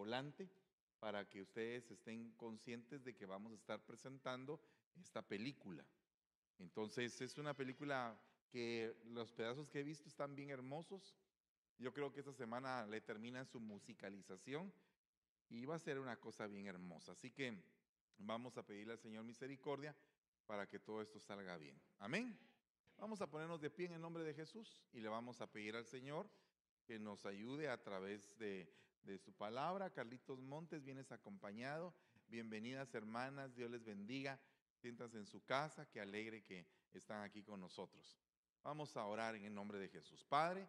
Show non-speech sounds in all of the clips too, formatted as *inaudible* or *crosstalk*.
volante para que ustedes estén conscientes de que vamos a estar presentando esta película. Entonces es una película que los pedazos que he visto están bien hermosos. Yo creo que esta semana le terminan su musicalización y va a ser una cosa bien hermosa. Así que vamos a pedirle al Señor misericordia para que todo esto salga bien. Amén. Vamos a ponernos de pie en el nombre de Jesús y le vamos a pedir al Señor que nos ayude a través de, de su palabra. Carlitos Montes, vienes acompañado. Bienvenidas hermanas, Dios les bendiga. Siéntanse en su casa, qué alegre que están aquí con nosotros. Vamos a orar en el nombre de Jesús. Padre,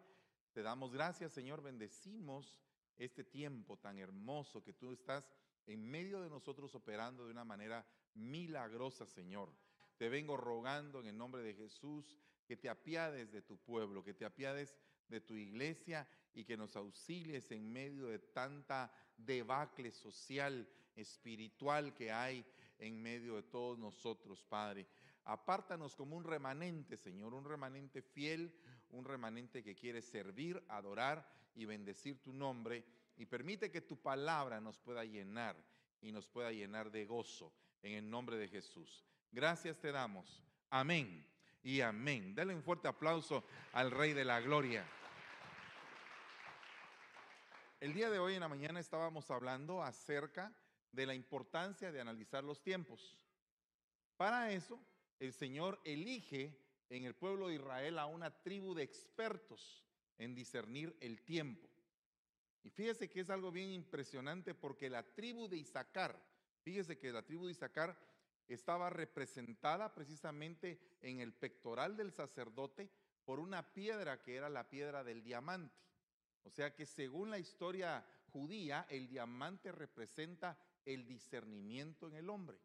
te damos gracias, Señor, bendecimos este tiempo tan hermoso que tú estás en medio de nosotros operando de una manera milagrosa, Señor. Te vengo rogando en el nombre de Jesús que te apiades de tu pueblo, que te apiades de tu iglesia y que nos auxilies en medio de tanta debacle social, espiritual que hay en medio de todos nosotros, Padre. Apártanos como un remanente, Señor, un remanente fiel, un remanente que quiere servir, adorar y bendecir tu nombre. Y permite que tu palabra nos pueda llenar y nos pueda llenar de gozo en el nombre de Jesús. Gracias te damos. Amén y amén. Dale un fuerte aplauso al Rey de la Gloria. El día de hoy en la mañana estábamos hablando acerca de la importancia de analizar los tiempos. Para eso, el Señor elige en el pueblo de Israel a una tribu de expertos en discernir el tiempo. Y fíjese que es algo bien impresionante porque la tribu de Isaacar, fíjese que la tribu de Isaacar estaba representada precisamente en el pectoral del sacerdote por una piedra que era la piedra del diamante. O sea que según la historia judía, el diamante representa el discernimiento en el hombre.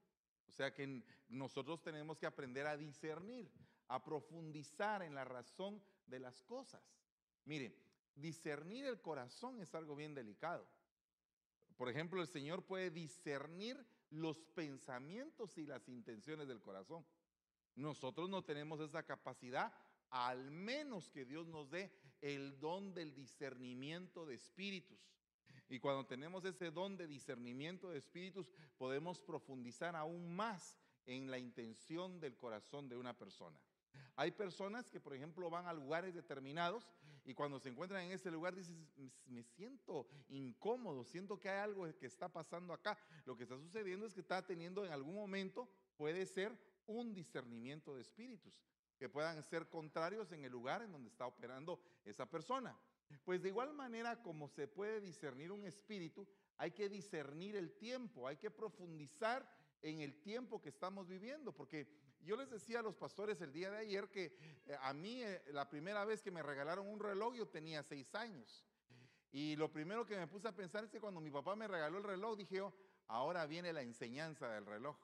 O sea que nosotros tenemos que aprender a discernir, a profundizar en la razón de las cosas. Mire, discernir el corazón es algo bien delicado. Por ejemplo, el Señor puede discernir los pensamientos y las intenciones del corazón. Nosotros no tenemos esa capacidad, al menos que Dios nos dé el don del discernimiento de espíritus. Y cuando tenemos ese don de discernimiento de espíritus, podemos profundizar aún más en la intención del corazón de una persona. Hay personas que, por ejemplo, van a lugares determinados y cuando se encuentran en ese lugar dicen, me siento incómodo, siento que hay algo que está pasando acá. Lo que está sucediendo es que está teniendo en algún momento, puede ser un discernimiento de espíritus, que puedan ser contrarios en el lugar en donde está operando esa persona. Pues de igual manera como se puede discernir un espíritu, hay que discernir el tiempo, hay que profundizar en el tiempo que estamos viviendo, porque yo les decía a los pastores el día de ayer que eh, a mí eh, la primera vez que me regalaron un reloj yo tenía seis años. Y lo primero que me puse a pensar es que cuando mi papá me regaló el reloj, dije yo, ahora viene la enseñanza del reloj.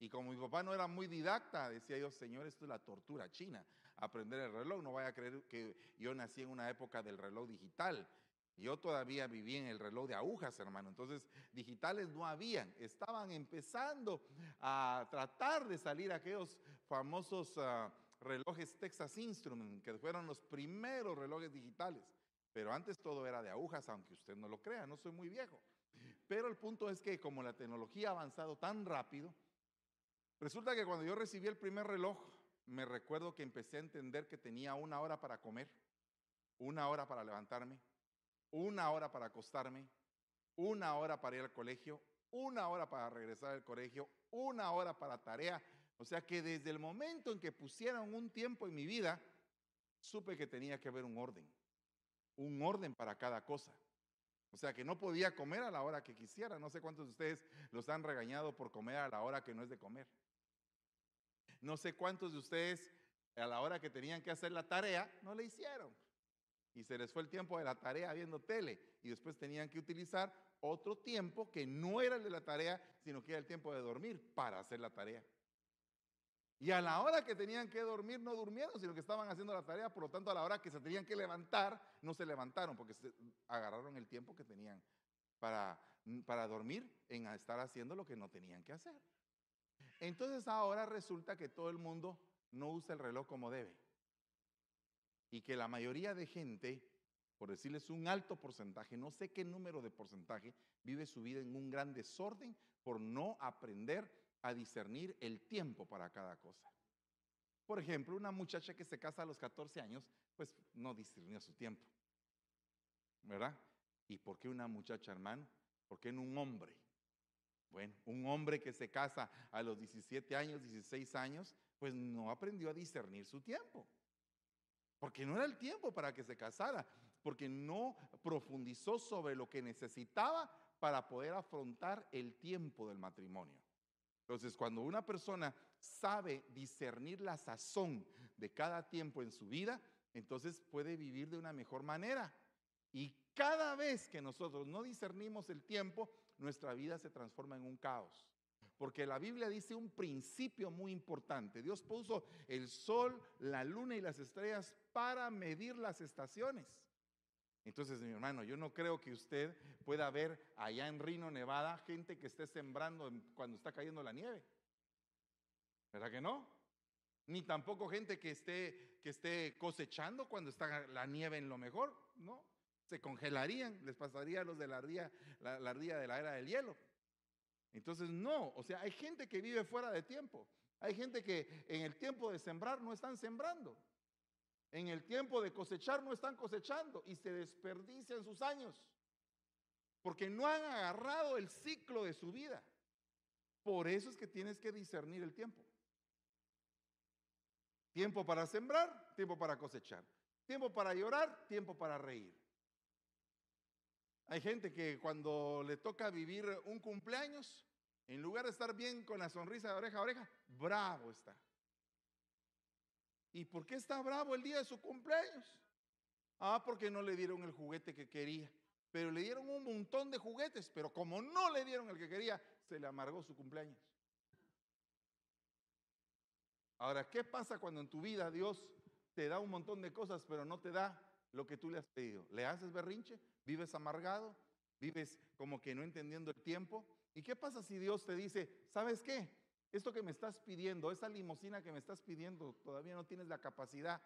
Y como mi papá no era muy didacta, decía yo, Señor, esto es la tortura china, aprender el reloj. No vaya a creer que yo nací en una época del reloj digital. Yo todavía viví en el reloj de agujas, hermano. Entonces, digitales no habían. Estaban empezando a tratar de salir aquellos famosos ah, relojes Texas Instruments, que fueron los primeros relojes digitales. Pero antes todo era de agujas, aunque usted no lo crea, no soy muy viejo. Pero el punto es que como la tecnología ha avanzado tan rápido, Resulta que cuando yo recibí el primer reloj, me recuerdo que empecé a entender que tenía una hora para comer, una hora para levantarme, una hora para acostarme, una hora para ir al colegio, una hora para regresar al colegio, una hora para tarea. O sea que desde el momento en que pusieron un tiempo en mi vida, supe que tenía que haber un orden, un orden para cada cosa. O sea que no podía comer a la hora que quisiera. No sé cuántos de ustedes los han regañado por comer a la hora que no es de comer. No sé cuántos de ustedes a la hora que tenían que hacer la tarea no le hicieron. Y se les fue el tiempo de la tarea viendo tele. Y después tenían que utilizar otro tiempo que no era el de la tarea, sino que era el tiempo de dormir para hacer la tarea. Y a la hora que tenían que dormir no durmieron, sino que estaban haciendo la tarea. Por lo tanto, a la hora que se tenían que levantar, no se levantaron porque se agarraron el tiempo que tenían para, para dormir en estar haciendo lo que no tenían que hacer. Entonces ahora resulta que todo el mundo no usa el reloj como debe. Y que la mayoría de gente por decirles un alto porcentaje, no sé qué número de porcentaje, vive su vida en un gran desorden por no aprender a discernir el tiempo para cada cosa. Por ejemplo, una muchacha que se casa a los 14 años, pues no discernió su tiempo. ¿Verdad? ¿Y por qué una muchacha, hermano? ¿Por qué no un hombre? Bueno, un hombre que se casa a los 17 años, 16 años, pues no aprendió a discernir su tiempo. Porque no era el tiempo para que se casara porque no profundizó sobre lo que necesitaba para poder afrontar el tiempo del matrimonio. Entonces, cuando una persona sabe discernir la sazón de cada tiempo en su vida, entonces puede vivir de una mejor manera. Y cada vez que nosotros no discernimos el tiempo, nuestra vida se transforma en un caos. Porque la Biblia dice un principio muy importante. Dios puso el sol, la luna y las estrellas para medir las estaciones. Entonces, mi hermano, yo no creo que usted pueda ver allá en Rino, Nevada, gente que esté sembrando cuando está cayendo la nieve. ¿Verdad que no? Ni tampoco gente que esté, que esté cosechando cuando está la nieve en lo mejor, ¿no? Se congelarían, les pasaría a los de la ardilla, la, de la era del hielo. Entonces, no, o sea, hay gente que vive fuera de tiempo. Hay gente que en el tiempo de sembrar no están sembrando. En el tiempo de cosechar no están cosechando y se desperdician sus años. Porque no han agarrado el ciclo de su vida. Por eso es que tienes que discernir el tiempo. Tiempo para sembrar, tiempo para cosechar. Tiempo para llorar, tiempo para reír. Hay gente que cuando le toca vivir un cumpleaños, en lugar de estar bien con la sonrisa de oreja a oreja, bravo está. ¿Y por qué está bravo el día de su cumpleaños? Ah, porque no le dieron el juguete que quería. Pero le dieron un montón de juguetes, pero como no le dieron el que quería, se le amargó su cumpleaños. Ahora, ¿qué pasa cuando en tu vida Dios te da un montón de cosas, pero no te da lo que tú le has pedido? ¿Le haces berrinche? ¿Vives amargado? ¿Vives como que no entendiendo el tiempo? ¿Y qué pasa si Dios te dice, ¿sabes qué? Esto que me estás pidiendo, esa limosina que me estás pidiendo, todavía no tienes la capacidad,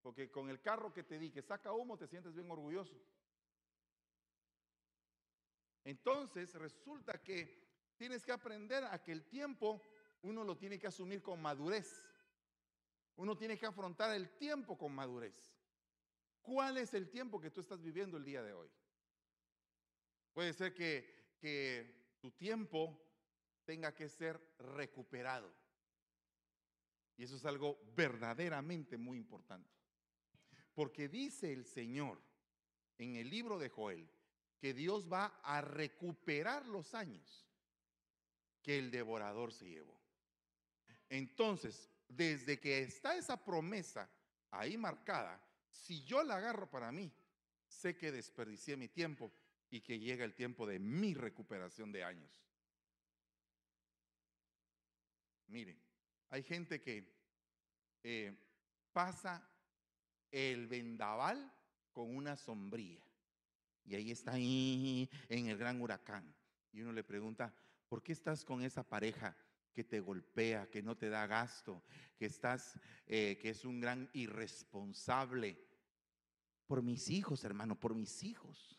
porque con el carro que te di, que saca humo, te sientes bien orgulloso. Entonces resulta que tienes que aprender a que el tiempo uno lo tiene que asumir con madurez. Uno tiene que afrontar el tiempo con madurez. ¿Cuál es el tiempo que tú estás viviendo el día de hoy? Puede ser que, que tu tiempo tenga que ser recuperado. Y eso es algo verdaderamente muy importante. Porque dice el Señor en el libro de Joel que Dios va a recuperar los años que el devorador se llevó. Entonces, desde que está esa promesa ahí marcada, si yo la agarro para mí, sé que desperdicié mi tiempo y que llega el tiempo de mi recuperación de años. Mire, hay gente que eh, pasa el vendaval con una sombría. Y ahí está ahí en el gran huracán. Y uno le pregunta, ¿por qué estás con esa pareja que te golpea, que no te da gasto, que estás, eh, que es un gran irresponsable? Por mis hijos, hermano, por mis hijos.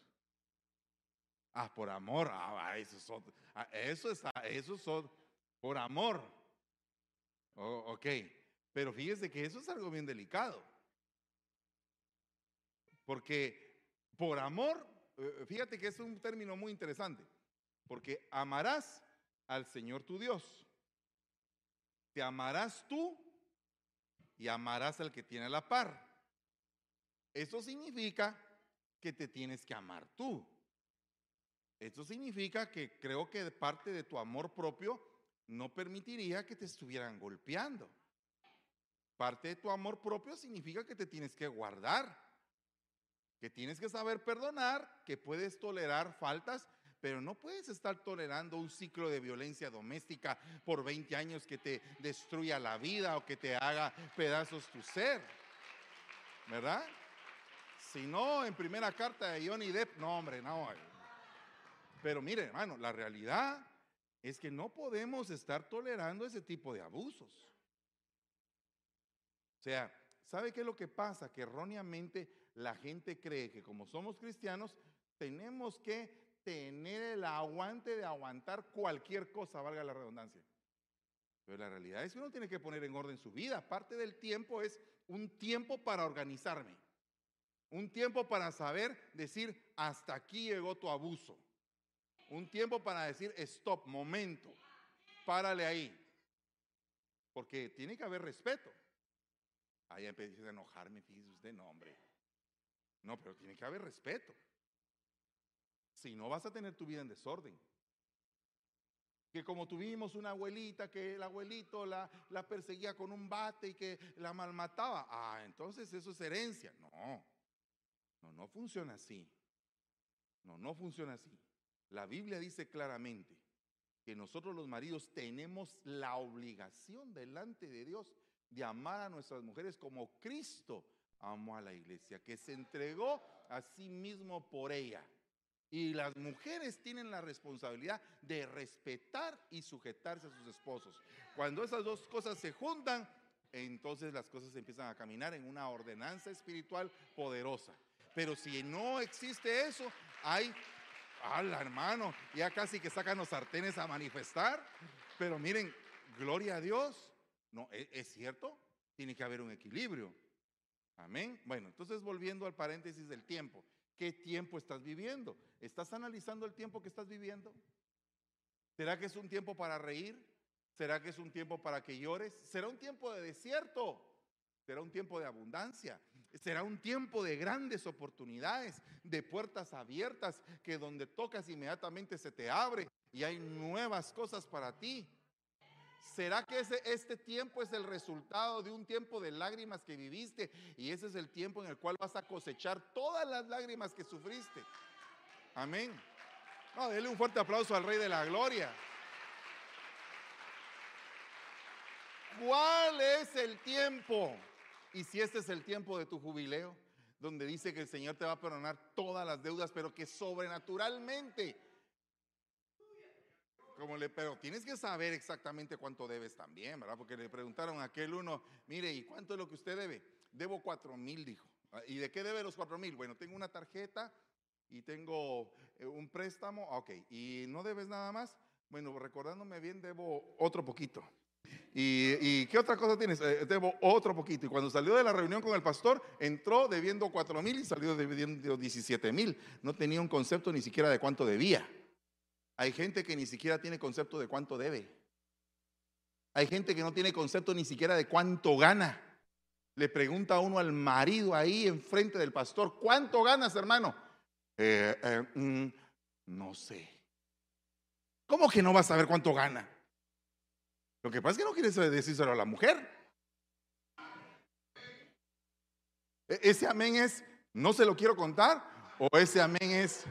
Ah, por amor. Ah, eso es, ah, eso es, eso es por amor. Oh, ok, pero fíjese que eso es algo bien delicado. Porque por amor, eh, fíjate que es un término muy interesante. Porque amarás al Señor tu Dios. Te amarás tú y amarás al que tiene la par. Eso significa que te tienes que amar tú. Eso significa que creo que parte de tu amor propio no permitiría que te estuvieran golpeando. Parte de tu amor propio significa que te tienes que guardar, que tienes que saber perdonar, que puedes tolerar faltas, pero no puedes estar tolerando un ciclo de violencia doméstica por 20 años que te destruya la vida o que te haga pedazos tu ser. ¿Verdad? Si no, en primera carta de Johnny Depp, no, hombre, no. Pero mire, hermano, la realidad es que no podemos estar tolerando ese tipo de abusos. O sea, ¿sabe qué es lo que pasa? Que erróneamente la gente cree que como somos cristianos, tenemos que tener el aguante de aguantar cualquier cosa, valga la redundancia. Pero la realidad es que uno tiene que poner en orden su vida. Parte del tiempo es un tiempo para organizarme. Un tiempo para saber decir, hasta aquí llegó tu abuso. Un tiempo para decir, stop, momento, párale ahí. Porque tiene que haber respeto. Ahí empieza a enojarme, fíjese usted, no, hombre. No, pero tiene que haber respeto. Si no vas a tener tu vida en desorden. Que como tuvimos una abuelita que el abuelito la, la perseguía con un bate y que la malmataba. Ah, entonces eso es herencia. No, no, no funciona así. No, no funciona así. La Biblia dice claramente que nosotros los maridos tenemos la obligación delante de Dios de amar a nuestras mujeres como Cristo amó a la iglesia, que se entregó a sí mismo por ella. Y las mujeres tienen la responsabilidad de respetar y sujetarse a sus esposos. Cuando esas dos cosas se juntan, entonces las cosas empiezan a caminar en una ordenanza espiritual poderosa. Pero si no existe eso, hay, ¡hala hermano! Ya casi que sacan los sartenes a manifestar. Pero miren, gloria a Dios. No, ¿es, es cierto? Tiene que haber un equilibrio. Amén. Bueno, entonces volviendo al paréntesis del tiempo. ¿Qué tiempo estás viviendo? ¿Estás analizando el tiempo que estás viviendo? ¿Será que es un tiempo para reír? ¿Será que es un tiempo para que llores? ¿Será un tiempo de desierto? ¿Será un tiempo de abundancia? Será un tiempo de grandes oportunidades, de puertas abiertas, que donde tocas inmediatamente se te abre y hay nuevas cosas para ti. ¿Será que ese, este tiempo es el resultado de un tiempo de lágrimas que viviste y ese es el tiempo en el cual vas a cosechar todas las lágrimas que sufriste? Amén. No, dele un fuerte aplauso al Rey de la Gloria. ¿Cuál es el tiempo? Y si este es el tiempo de tu jubileo, donde dice que el Señor te va a perdonar todas las deudas, pero que sobrenaturalmente como le, pero tienes que saber exactamente cuánto debes también, ¿verdad? Porque le preguntaron a aquel uno, mire, ¿y cuánto es lo que usted debe? Debo cuatro mil, dijo. Ah, ¿Y de qué debe los cuatro mil? Bueno, tengo una tarjeta y tengo eh, un préstamo, ah, ok. ¿Y no debes nada más? Bueno, recordándome bien, debo otro poquito. ¿Y, y qué otra cosa tienes? Eh, debo otro poquito. Y cuando salió de la reunión con el pastor, entró debiendo cuatro mil y salió debiendo 17 mil. No tenía un concepto ni siquiera de cuánto debía. Hay gente que ni siquiera tiene concepto de cuánto debe. Hay gente que no tiene concepto ni siquiera de cuánto gana. Le pregunta uno al marido ahí enfrente del pastor, ¿cuánto ganas, hermano? Eh, eh, mm, no sé. ¿Cómo que no vas a saber cuánto gana? Lo que pasa es que no quieres decírselo a la mujer. E, ese amén es, no se lo quiero contar, o ese amén es,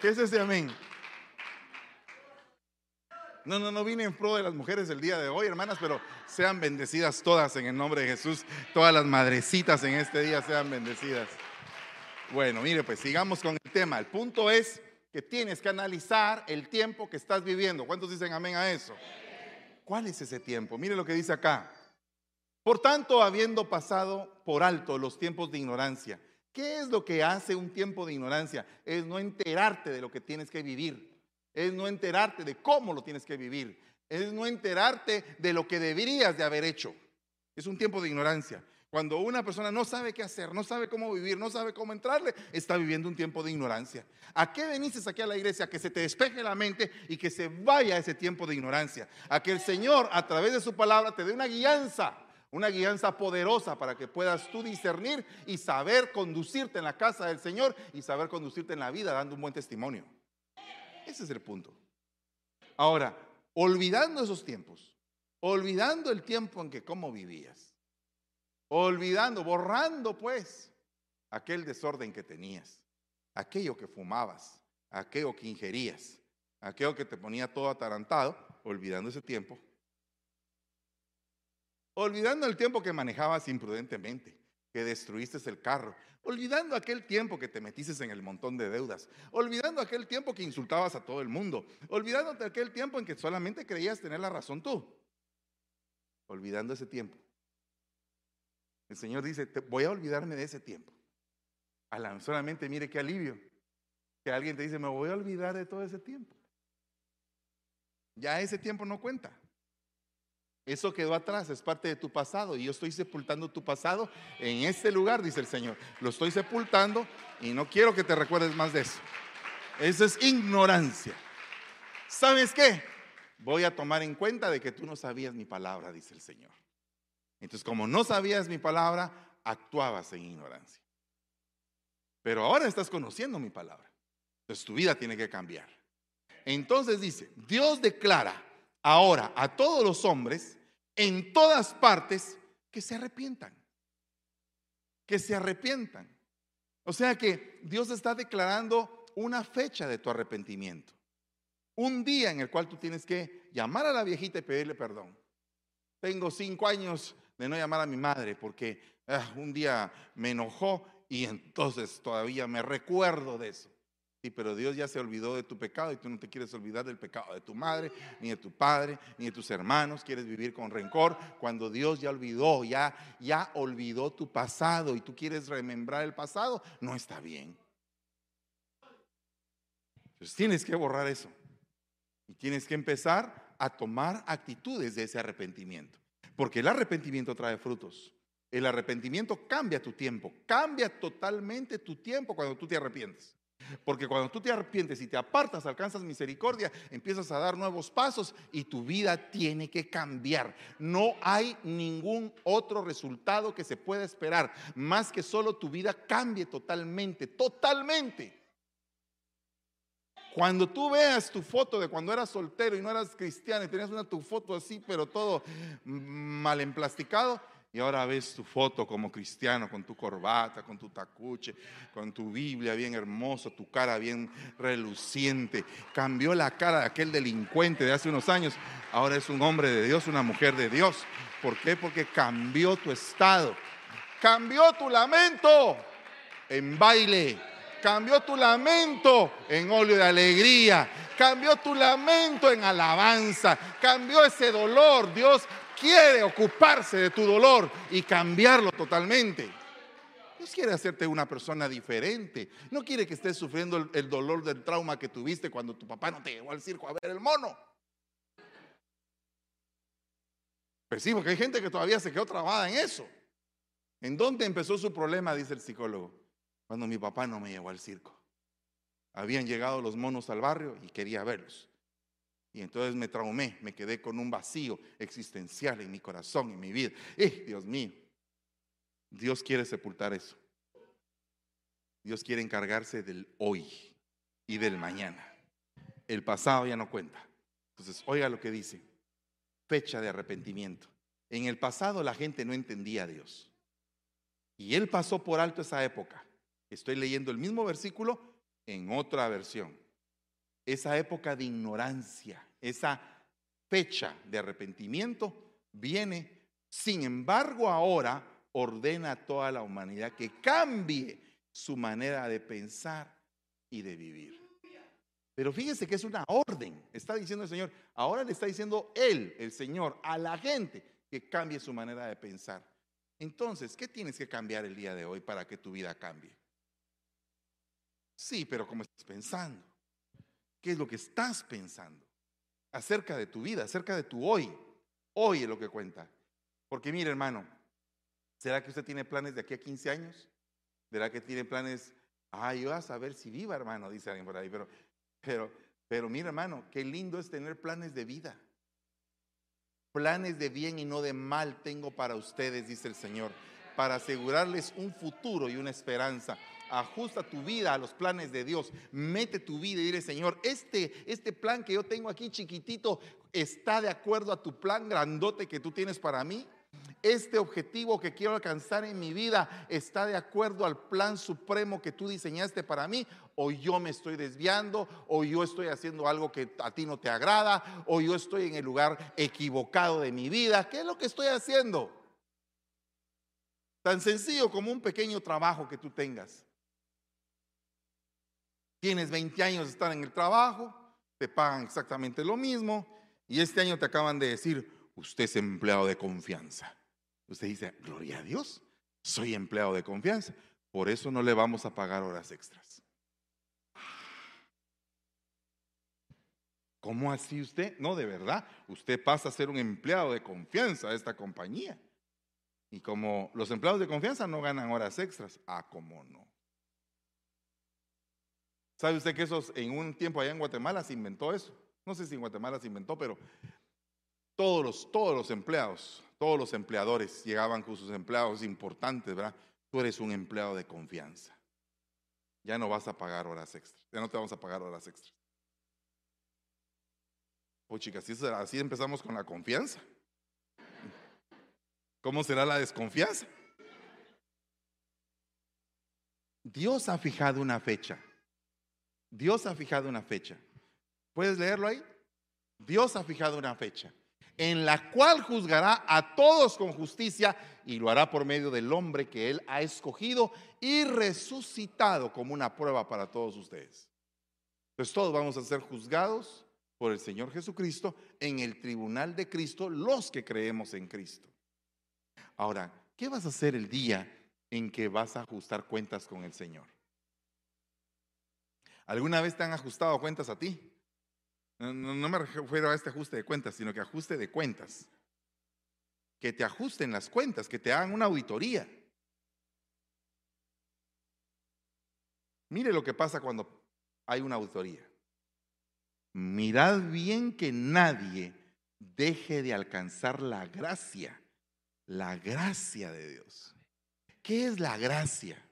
¿Qué es ese amén? No, no, no vine en pro de las mujeres el día de hoy, hermanas, pero sean bendecidas todas en el nombre de Jesús. Todas las madrecitas en este día sean bendecidas. Bueno, mire, pues sigamos con el tema. El punto es que tienes que analizar el tiempo que estás viviendo. ¿Cuántos dicen amén a eso? ¿Cuál es ese tiempo? Mire lo que dice acá. Por tanto, habiendo pasado por alto los tiempos de ignorancia, ¿Qué es lo que hace un tiempo de ignorancia? Es no enterarte de lo que tienes que vivir. Es no enterarte de cómo lo tienes que vivir. Es no enterarte de lo que deberías de haber hecho. Es un tiempo de ignorancia. Cuando una persona no sabe qué hacer, no sabe cómo vivir, no sabe cómo entrarle, está viviendo un tiempo de ignorancia. ¿A qué veniste aquí a la iglesia? A que se te despeje la mente y que se vaya ese tiempo de ignorancia. A que el Señor, a través de su palabra, te dé una guianza una guianza poderosa para que puedas tú discernir y saber conducirte en la casa del Señor y saber conducirte en la vida dando un buen testimonio. Ese es el punto. Ahora, olvidando esos tiempos, olvidando el tiempo en que cómo vivías, olvidando, borrando pues aquel desorden que tenías, aquello que fumabas, aquello que ingerías, aquello que te ponía todo atarantado, olvidando ese tiempo, olvidando el tiempo que manejabas imprudentemente, que destruiste el carro, olvidando aquel tiempo que te metiste en el montón de deudas, olvidando aquel tiempo que insultabas a todo el mundo, olvidándote aquel tiempo en que solamente creías tener la razón tú, olvidando ese tiempo. El Señor dice, voy a olvidarme de ese tiempo. A solamente mire qué alivio. Que alguien te dice, me voy a olvidar de todo ese tiempo. Ya ese tiempo no cuenta. Eso quedó atrás, es parte de tu pasado. Y yo estoy sepultando tu pasado en este lugar, dice el Señor. Lo estoy sepultando y no quiero que te recuerdes más de eso. Eso es ignorancia. ¿Sabes qué? Voy a tomar en cuenta de que tú no sabías mi palabra, dice el Señor. Entonces, como no sabías mi palabra, actuabas en ignorancia. Pero ahora estás conociendo mi palabra. Entonces tu vida tiene que cambiar. Entonces dice, Dios declara ahora a todos los hombres en todas partes que se arrepientan. Que se arrepientan. O sea que Dios está declarando una fecha de tu arrepentimiento. Un día en el cual tú tienes que llamar a la viejita y pedirle perdón. Tengo cinco años de no llamar a mi madre porque ah, un día me enojó y entonces todavía me recuerdo de eso. Sí, pero Dios ya se olvidó de tu pecado y tú no te quieres olvidar del pecado de tu madre, ni de tu padre, ni de tus hermanos. Quieres vivir con rencor cuando Dios ya olvidó, ya, ya olvidó tu pasado y tú quieres remembrar el pasado. No está bien. Entonces tienes que borrar eso. Y tienes que empezar a tomar actitudes de ese arrepentimiento. Porque el arrepentimiento trae frutos. El arrepentimiento cambia tu tiempo, cambia totalmente tu tiempo cuando tú te arrepientes. Porque cuando tú te arrepientes y te apartas, alcanzas misericordia, empiezas a dar nuevos pasos y tu vida tiene que cambiar. No hay ningún otro resultado que se pueda esperar, más que solo tu vida cambie totalmente, totalmente. Cuando tú veas tu foto de cuando eras soltero y no eras cristiano y tenías una tu foto así, pero todo mal emplasticado, y ahora ves tu foto como cristiano, con tu corbata, con tu tacuche, con tu Biblia bien hermoso, tu cara bien reluciente. Cambió la cara de aquel delincuente de hace unos años. Ahora es un hombre de Dios, una mujer de Dios. ¿Por qué? Porque cambió tu estado. Cambió tu lamento en baile. Cambió tu lamento en óleo de alegría. Cambió tu lamento en alabanza. Cambió ese dolor. Dios quiere ocuparse de tu dolor y cambiarlo totalmente. Dios quiere hacerte una persona diferente. No quiere que estés sufriendo el, dolor del trauma que tuviste cuando tu papá no te llevó al circo a ver el mono. Percibo que hay gente que todavía se quedó trabada en eso. ¿En dónde empezó su problema? Dice el psicólogo. Cuando mi papá no me llevó al circo. Habían llegado los monos al barrio y quería verlos. Y entonces me traumé, me quedé con un vacío existencial en mi corazón, en mi vida. ¡Eh, Dios mío! Dios quiere sepultar eso. Dios quiere encargarse del hoy y del mañana. El pasado ya no cuenta. Entonces, oiga lo que dice. Fecha de arrepentimiento. En el pasado la gente no entendía a Dios. Y Él pasó por alto esa época. Estoy leyendo el mismo versículo en otra versión esa época de ignorancia, esa fecha de arrepentimiento viene. Sin embargo, ahora ordena a toda la humanidad que cambie su manera de pensar y de vivir. Pero fíjese que es una orden. Está diciendo el Señor, ahora le está diciendo Él, el Señor, a la gente que cambie su manera de pensar. Entonces, ¿qué tienes que cambiar el día de hoy para que tu vida cambie? Sí, pero ¿cómo estás pensando? ¿Qué es lo que estás pensando? Acerca de tu vida, acerca de tu hoy. Hoy es lo que cuenta. Porque mire, hermano, ¿será que usted tiene planes de aquí a 15 años? ¿Será que tiene planes? Ah, yo a saber si viva, hermano, dice alguien por ahí. Pero, pero, pero mire, hermano, qué lindo es tener planes de vida. Planes de bien y no de mal tengo para ustedes, dice el Señor, para asegurarles un futuro y una esperanza ajusta tu vida a los planes de Dios. Mete tu vida y dile, Señor, este, este plan que yo tengo aquí chiquitito está de acuerdo a tu plan grandote que tú tienes para mí. Este objetivo que quiero alcanzar en mi vida está de acuerdo al plan supremo que tú diseñaste para mí. O yo me estoy desviando, o yo estoy haciendo algo que a ti no te agrada, o yo estoy en el lugar equivocado de mi vida. ¿Qué es lo que estoy haciendo? Tan sencillo como un pequeño trabajo que tú tengas. Tienes 20 años de estar en el trabajo, te pagan exactamente lo mismo y este año te acaban de decir, usted es empleado de confianza. Usted dice, gloria a Dios, Soy empleado de confianza. Por eso no le vamos a pagar horas extras. ¿Cómo así usted? No, de verdad, usted pasa a ser un empleado de confianza de esta compañía. Y como los empleados de confianza no ganan horas extras, ah, cómo no. ¿Sabe usted que eso en un tiempo allá en Guatemala se inventó eso? No sé si en Guatemala se inventó, pero todos los, todos los empleados, todos los empleadores llegaban con sus empleados importantes, ¿verdad? Tú eres un empleado de confianza. Ya no vas a pagar horas extras. Ya no te vamos a pagar horas extras. Oh, chicas, así, así empezamos con la confianza. ¿Cómo será la desconfianza? Dios ha fijado una fecha. Dios ha fijado una fecha. ¿Puedes leerlo ahí? Dios ha fijado una fecha en la cual juzgará a todos con justicia y lo hará por medio del hombre que él ha escogido y resucitado como una prueba para todos ustedes. Entonces todos vamos a ser juzgados por el Señor Jesucristo en el tribunal de Cristo, los que creemos en Cristo. Ahora, ¿qué vas a hacer el día en que vas a ajustar cuentas con el Señor? ¿Alguna vez te han ajustado cuentas a ti? No, me refiero a este ajuste de cuentas, sino que ajuste de cuentas. Que te ajusten las cuentas, que te hagan una auditoría. Mire lo que pasa cuando hay una auditoría. Mirad bien que nadie deje de alcanzar la gracia, la gracia de Dios. ¿Qué es la gracia?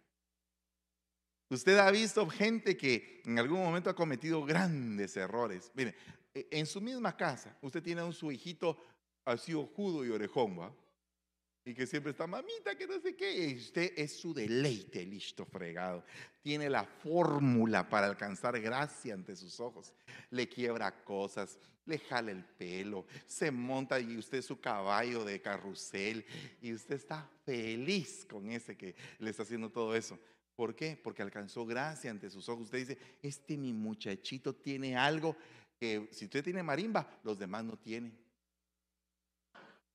Usted ha visto gente que en algún momento ha cometido grandes errores. Mire, e, en su misma casa, usted tiene a un su hijito así ojudo y orejón, ¿va? Y que siempre está, mamita, que no sé qué. Y usted es su deleite, listo, fregado. Tiene la fórmula para alcanzar gracia ante sus ojos. Le quiebra cosas, le jala el pelo, se monta y usted es su caballo de carrusel. Y usted está feliz con ese que le está haciendo todo eso. ¿Por qué? Porque alcanzó gracia ante sus ojos. Usted dice, este mi muchachito tiene algo que si usted tiene marimba, los demás no tienen.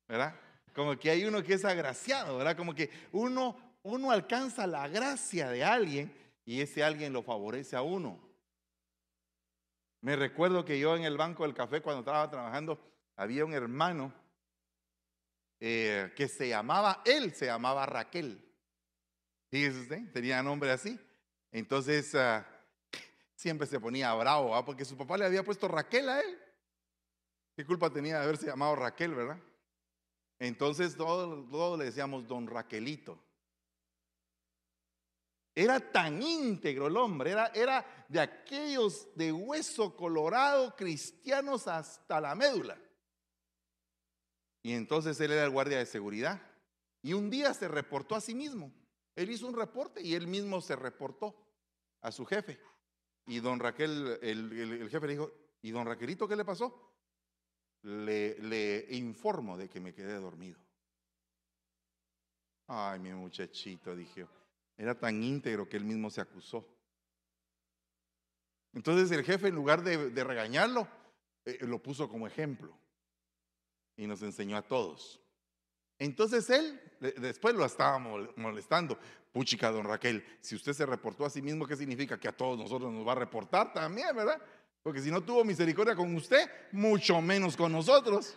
¿Verdad? Como que hay uno que es agraciado, ¿verdad? Como que uno, uno alcanza la gracia de alguien y ese alguien lo favorece a uno. Me recuerdo que yo en el banco del café cuando estaba trabajando había un hermano eh, que se llamaba, él se llamaba Raquel. Fíjese usted, tenía nombre así. Entonces, ah, siempre se ponía bravo, ¿ah? porque su papá le había puesto Raquel a él. ¿Qué culpa tenía de haberse llamado Raquel, verdad? Entonces, todos le decíamos don Raquelito. Era tan íntegro el hombre, era, era de aquellos de hueso colorado cristianos hasta la médula. Y entonces él era el guardia de seguridad. Y un día se reportó a sí mismo. Él hizo un reporte y él mismo se reportó a su jefe. Y don Raquel, el, jefe le dijo, ¿y don Raquelito qué le pasó? Le, informo de que me quedé dormido. Ay, mi muchachito, dije, era tan íntegro que él mismo se acusó. Entonces el jefe, en lugar de, regañarlo, eh, lo puso como ejemplo y nos enseñó a todos. Entonces él después lo estaba molestando. Puchica, don Raquel, si usted se reportó a sí mismo, ¿qué significa? Que a todos nosotros nos va a reportar también, ¿verdad? Porque si no tuvo misericordia con usted, mucho menos con nosotros.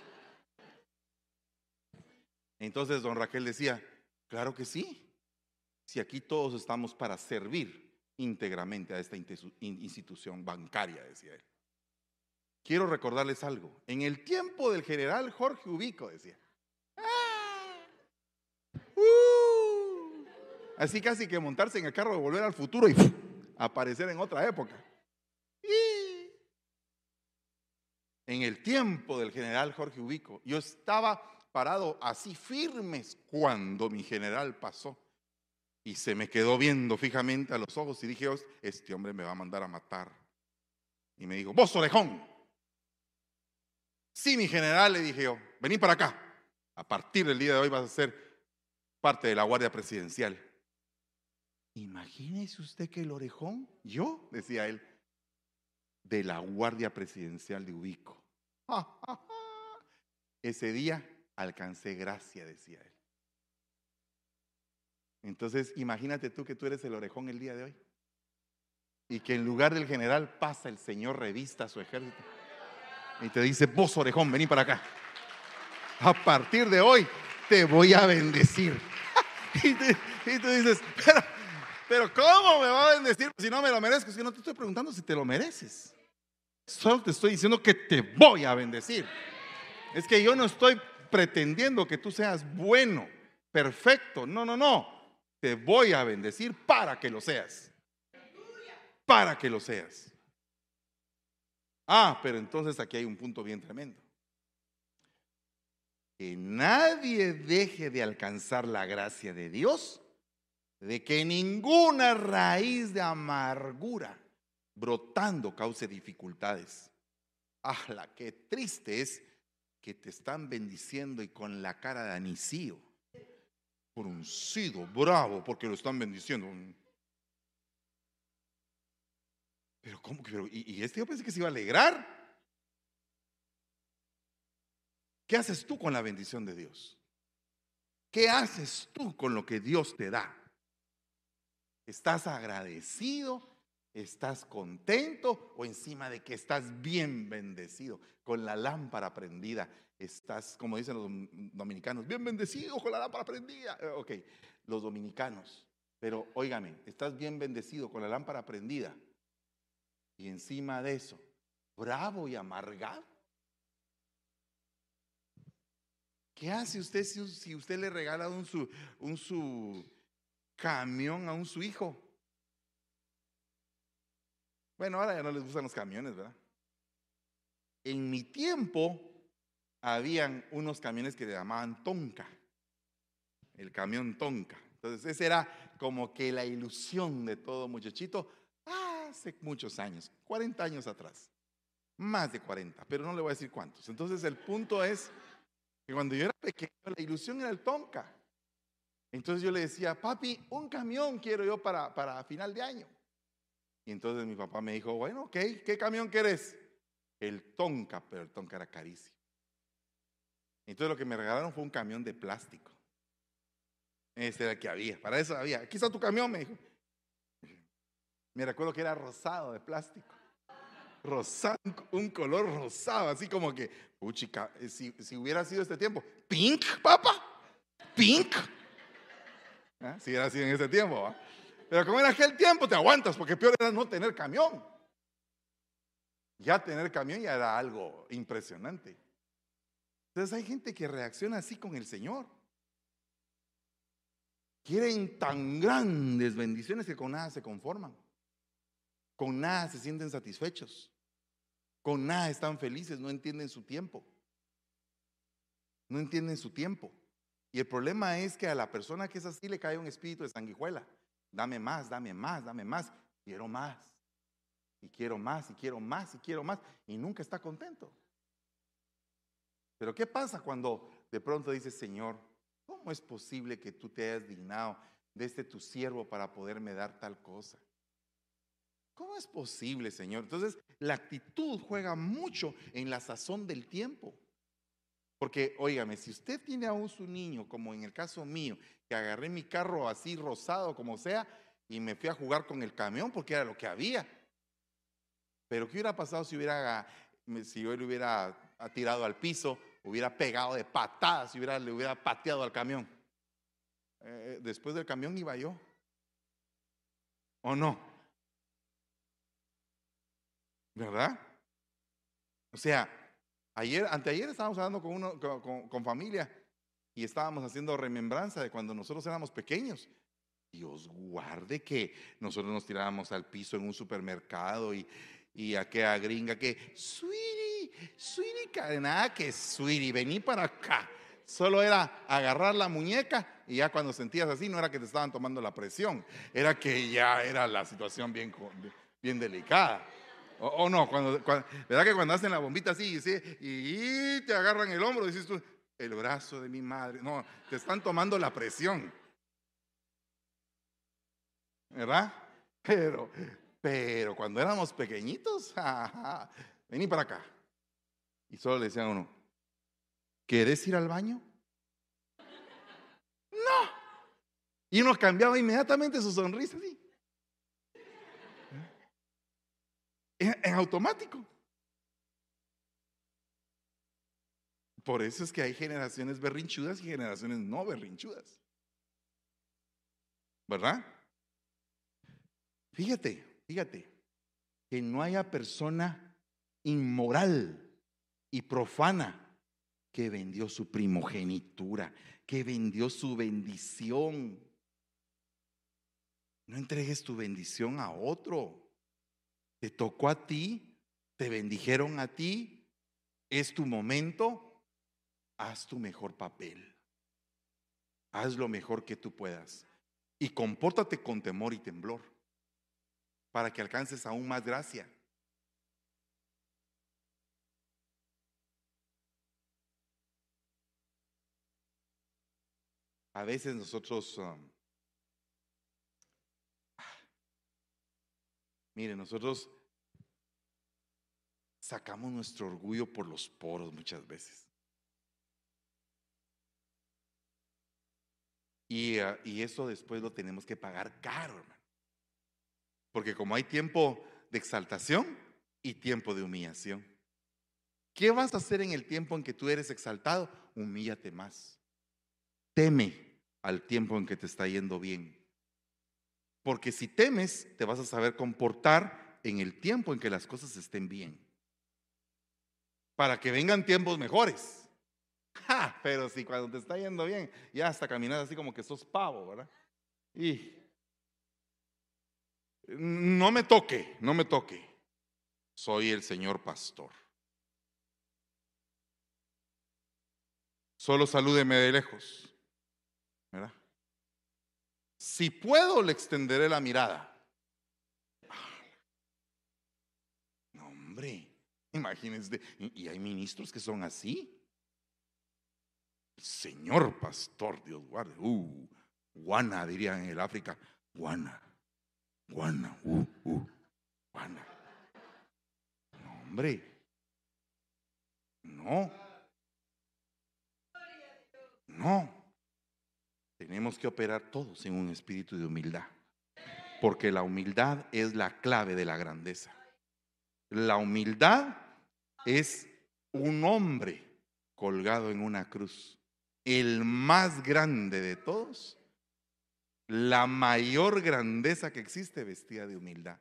Entonces don Raquel decía, claro que sí, si aquí todos estamos para servir íntegramente a esta institución bancaria, decía él. Quiero recordarles algo. En el tiempo del general Jorge Ubico, decía, Así casi que montarse en el carro de volver al futuro y aparecer en otra época. en el tiempo del general Jorge Ubico, yo estaba parado así firmes cuando mi general pasó y se me quedó viendo fijamente a los ojos y dije, este hombre me va a mandar a matar. Y me dijo, vos orejón. Sí, mi general, le dije yo, vení para acá. A partir del día de hoy vas a ser parte de la Guardia Presidencial. Imagínese usted que el orejón, yo, decía él, de la Guardia Presidencial de Ubico. *laughs* Ese día alcancé gracia, decía él. Entonces, imagínate tú que tú eres el orejón el día de hoy. Y que en lugar del general pasa el Señor, revista a su ejército. Y te dice, vos orejón, vení para acá. A partir de hoy te voy a bendecir. *laughs* Y, tú dices, pero, pero ¿cómo me va a bendecir si no me lo merezco? Que no te estoy preguntando si te lo mereces. Solo te estoy diciendo que te voy a bendecir. Es que yo no estoy pretendiendo que tú seas bueno, perfecto. No, no, no. Te voy a bendecir para que lo seas. Para que lo seas. Ah, pero entonces aquí hay un punto bien tremendo. Que nadie deje de alcanzar la gracia de Dios, de que ninguna raíz de amargura brotando cause dificultades. Ah, la que triste es que te están bendiciendo y con la cara de anicío, fruncido, bravo, porque lo están bendiciendo. Pero ¿cómo que? ¿y, este yo pensé que se iba a alegrar? ¿Qué haces tú con la bendición de Dios? ¿Qué haces tú con lo que Dios te da? ¿Estás agradecido? ¿Estás contento o encima de que estás bien bendecido con la lámpara prendida? Estás, como dicen los dominicanos, bien bendecido con la lámpara prendida. Eh, ok, los dominicanos. Pero óigame, estás bien bendecido con la lámpara prendida. Y encima de eso, bravo y amargado. ¿Qué hace usted si, usted le regala un su, un su camión a un su hijo? Bueno, ahora ya no les gustan los camiones, ¿verdad? En mi tiempo habían unos camiones que se llamaban Tonka, el camión Tonka. Entonces, esa era como que la ilusión de todo muchachito hace muchos años, 40 años atrás, más de 40, pero no le voy a decir cuántos. Entonces, el punto es que cuando yo era pequeño, la ilusión era el Tonka. Entonces yo le decía, papi, un camión quiero yo para, para final de año. Y entonces mi papá me dijo, bueno, ok, ¿qué camión querés? El Tonka, pero el Tonka era carísimo. Entonces lo que me regalaron fue un camión de plástico. Ese era el que había, para eso había. Aquí está tu camión, me dijo. Me recuerdo que era rosado de plástico. Rosado, un color rosado, así como que, puchica, eh, si, si hubiera sido este tiempo, pink, papá, pink. ¿Ah? Si hubiera sido en ese tiempo. Pero como en aquel tiempo te aguantas, porque peor era no tener camión. Ya tener camión ya era algo impresionante. Entonces hay gente que reacciona así con el Señor. Quieren tan grandes bendiciones que con nada se conforman. Con nada se sienten satisfechos. Con nada están felices, no entienden su tiempo. No entienden su tiempo. El problema es que a la persona que es así le cae un espíritu de sanguijuela. Dame más, dame más, dame más. Quiero más. Y quiero más, y quiero más, y quiero más. Y nunca está contento. Pero ¿qué pasa cuando de pronto dices, Señor, ¿cómo es posible que tú te hayas dignado de este tu siervo para poderme dar tal cosa? ¿Cómo es posible, Señor? Entonces, la actitud juega mucho en la sazón del tiempo. Porque, óigame, si usted tiene aún su niño, como en el caso mío, que agarré mi carro así rosado, como sea, y me fui a jugar con el camión porque era lo que había. Pero ¿qué hubiera pasado si, hubiera, si yo le hubiera tirado al piso, hubiera pegado de patadas, si hubiera, le hubiera pateado al camión? Eh, eh, después del camión iba yo. ¿O no? ¿Verdad? O sea, Ayer, anteayer estábamos hablando con, uno, con, familia y estábamos haciendo remembranza de cuando nosotros éramos pequeños. Dios guarde que nosotros nos tirábamos al piso en un supermercado y, y aquella gringa que, sweetie, sweetie, nada que sweetie, vení para acá. Solo era agarrar la muñeca y ya cuando sentías así no era que te estaban tomando la presión, era que ya era la situación bien, bien delicada. O, no, cuando, ¿verdad que cuando hacen la bombita así y, te agarran el hombro, dices tú, el brazo de mi madre. No, te están tomando la presión. ¿Verdad? Pero, pero cuando éramos pequeñitos, *laughs* vení para acá. Y solo le decían a uno, ¿quieres ir al baño? No. Y uno cambiaba inmediatamente su sonrisa, así. En, automático. Por eso es que hay generaciones berrinchudas y generaciones no berrinchudas. ¿Verdad? Fíjate, fíjate, que no haya persona inmoral y profana que vendió su primogenitura, que vendió su bendición. No entregues tu bendición a otro. Te tocó a ti, te bendijeron a ti, es tu momento, haz tu mejor papel. Haz lo mejor que tú puedas. Y compórtate con temor y temblor para que alcances aún más gracia. A veces nosotros, um, mire, nosotros sacamos nuestro orgullo por los poros muchas veces. Y, uh, y eso después lo tenemos que pagar caro, hermano. Porque como hay tiempo de exaltación y tiempo de humillación. ¿Qué vas a hacer en el tiempo en que tú eres exaltado? Humíllate más. Teme al tiempo en que te está yendo bien. Porque si temes, te vas a saber comportar en el tiempo en que las cosas estén bien. Para que vengan tiempos mejores. *laughs* pero si cuando te está yendo bien, ya hasta caminar así como que sos pavo, ¿verdad? Y no me toque, no me toque. Soy el Señor pastor. Solo salúdeme de lejos. Si puedo, le extenderé la mirada. No, hombre, imagínense, y hay ministros que son así. Señor pastor, Dios guarde. Uh, guana, dirían en el África. Guana, guana, uh, uh, guana. No, hombre. No. No. Tenemos que operar todos en un espíritu de humildad, porque la humildad es la clave de la grandeza. La humildad es un hombre colgado en una cruz, el más grande de todos, la mayor grandeza que existe vestida de humildad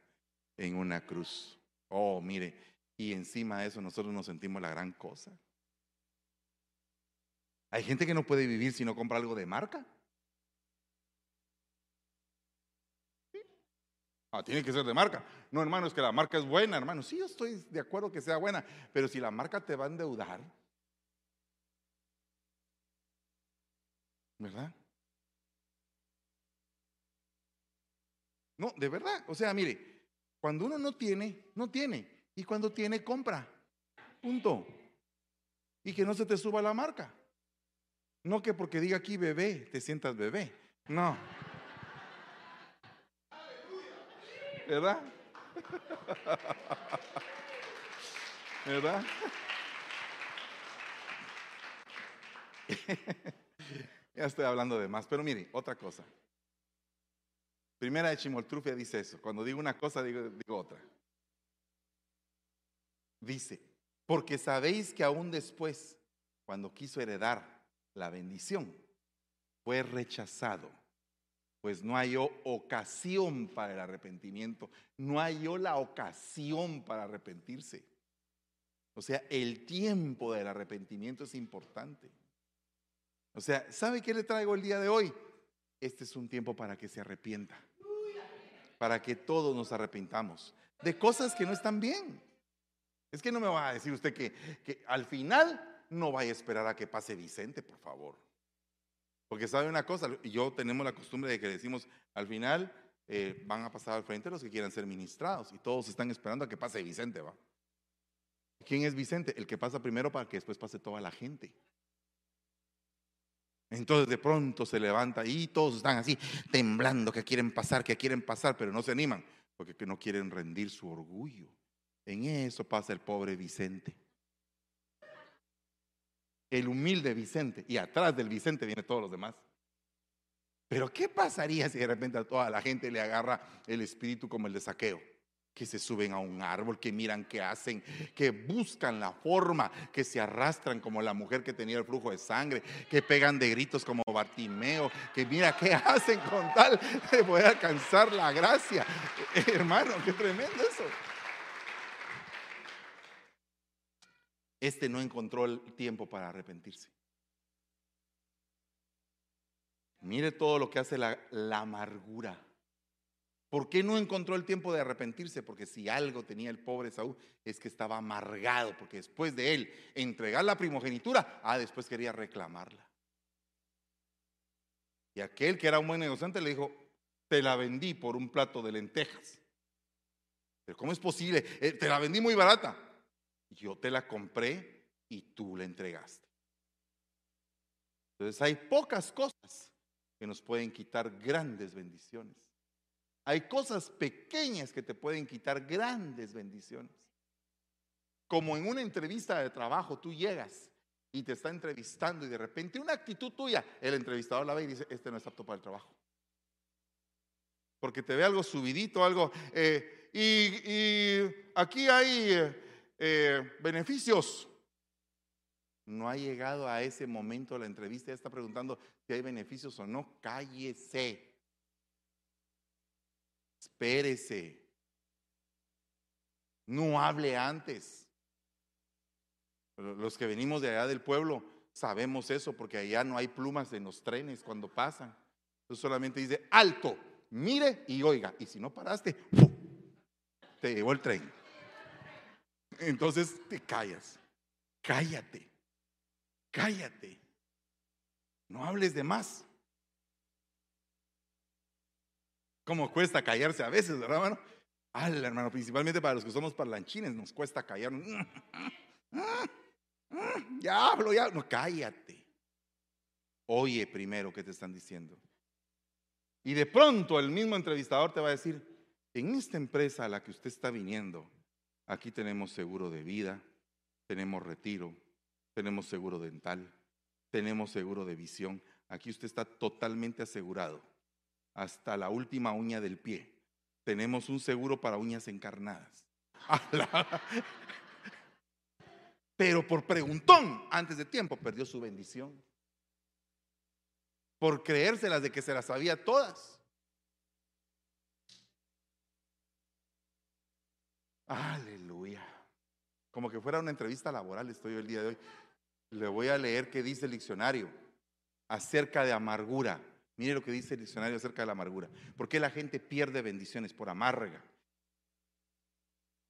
en una cruz. Oh, mire, y encima de eso nosotros nos sentimos la gran cosa. Hay gente que no puede vivir si no compra algo de marca. Ah, tiene que ser de marca. No, hermano, es que la marca es buena, hermano. Sí, yo estoy de acuerdo que sea buena, pero si la marca te va a endeudar, ¿verdad? No, de verdad. O sea, mire, cuando uno no tiene, no tiene. Y cuando tiene, compra. Punto. Y que no se te suba la marca. No que porque diga aquí bebé, te sientas bebé. No. ¿Verdad? ¿Verdad? ya estoy hablando de más, pero mire, otra cosa. Primera de Chimoltrufia dice eso. Cuando digo una cosa, digo, digo otra. Dice, porque sabéis que aún después, cuando quiso heredar la bendición, fue rechazado pues no hay ocasión para el arrepentimiento, no hay la ocasión para arrepentirse. O sea, el tiempo del arrepentimiento es importante. O sea, ¿sabe qué le traigo el día de hoy? Este es un tiempo para que se arrepienta, para que todos nos arrepintamos de cosas que no están bien. Es que no me va a decir usted que, que al final no vaya a esperar a que pase Vicente, por favor. Porque sabe una cosa, yo tenemos la costumbre de que decimos, al final eh, van a pasar al frente los que quieran ser ministrados y todos están esperando a que pase Vicente, ¿va? ¿Quién es Vicente? El que pasa primero para que después pase toda la gente. Entonces de pronto se levanta y todos están así temblando que quieren pasar, que quieren pasar, pero no se animan porque no quieren rendir su orgullo. En eso pasa el pobre Vicente el humilde Vicente, y atrás del Vicente vienen todos los demás. Pero ¿qué pasaría si de repente a toda la gente le agarra el espíritu como el de saqueo? Que se suben a un árbol, que miran qué hacen, que buscan la forma, que se arrastran como la mujer que tenía el flujo de sangre, que pegan de gritos como Bartimeo, que mira qué *laughs* hacen con tal de poder alcanzar la gracia. Hermano, qué tremendo eso. Este no encontró el tiempo para arrepentirse. Mire todo lo que hace la, amargura. ¿Por qué no encontró el tiempo de arrepentirse? Porque si algo tenía el pobre Saúl es que estaba amargado, porque después de él entregar la primogenitura, ah, después quería reclamarla. Y aquel que era un buen negociante le dijo, te la vendí por un plato de lentejas. Pero ¿cómo es posible? Eh, te la vendí muy barata. Yo te la compré y tú la entregaste. Entonces hay pocas cosas que nos pueden quitar grandes bendiciones. Hay cosas pequeñas que te pueden quitar grandes bendiciones. Como en una entrevista de trabajo, tú llegas y te está entrevistando y de repente una actitud tuya, el entrevistador la ve y dice, este no es apto para el trabajo. Porque te ve algo subidito, algo... Eh, y, aquí hay eh, beneficios no ha llegado a ese momento la entrevista, ya está preguntando si hay beneficios o no, cállese. Espérese. No hable antes. Los que venimos de allá del pueblo sabemos eso porque allá no hay plumas en los trenes cuando pasan. Entonces solamente dice, alto, mire y oiga. Y si no paraste, te llevó el tren. Entonces te callas. Cállate cállate. No hables de más. Como cuesta callarse a veces, ¿verdad, hermano? Al hermano, principalmente para los que somos parlanchines, nos cuesta callarnos. Ya hablo, ya. No, cállate. Oye primero qué te están diciendo. Y de pronto el mismo entrevistador te va a decir, en esta empresa a la que usted está viniendo, aquí tenemos seguro de vida, tenemos retiro, tenemos seguro dental, tenemos seguro de visión. Aquí usted está totalmente asegurado, hasta la última uña del pie. Tenemos un seguro para uñas encarnadas. *laughs* Pero por preguntón, antes de tiempo, perdió su bendición. Por creérselas de que se las sabía todas. Aleluya. Como que fuera una entrevista laboral estoy yo el día de hoy. Le voy a leer qué dice el diccionario acerca de amargura. Mire lo que dice el diccionario acerca de la amargura. ¿Por qué la gente pierde bendiciones? Por amarga.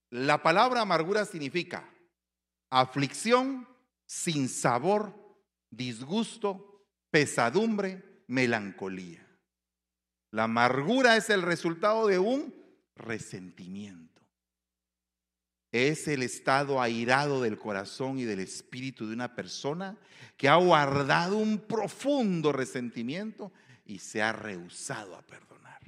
La palabra amargura significa aflicción, sin sabor, disgusto, pesadumbre, melancolía. La amargura es el resultado de un resentimiento es el estado airado del corazón y del espíritu de una persona que ha guardado un profundo resentimiento y se ha rehusado a perdonar.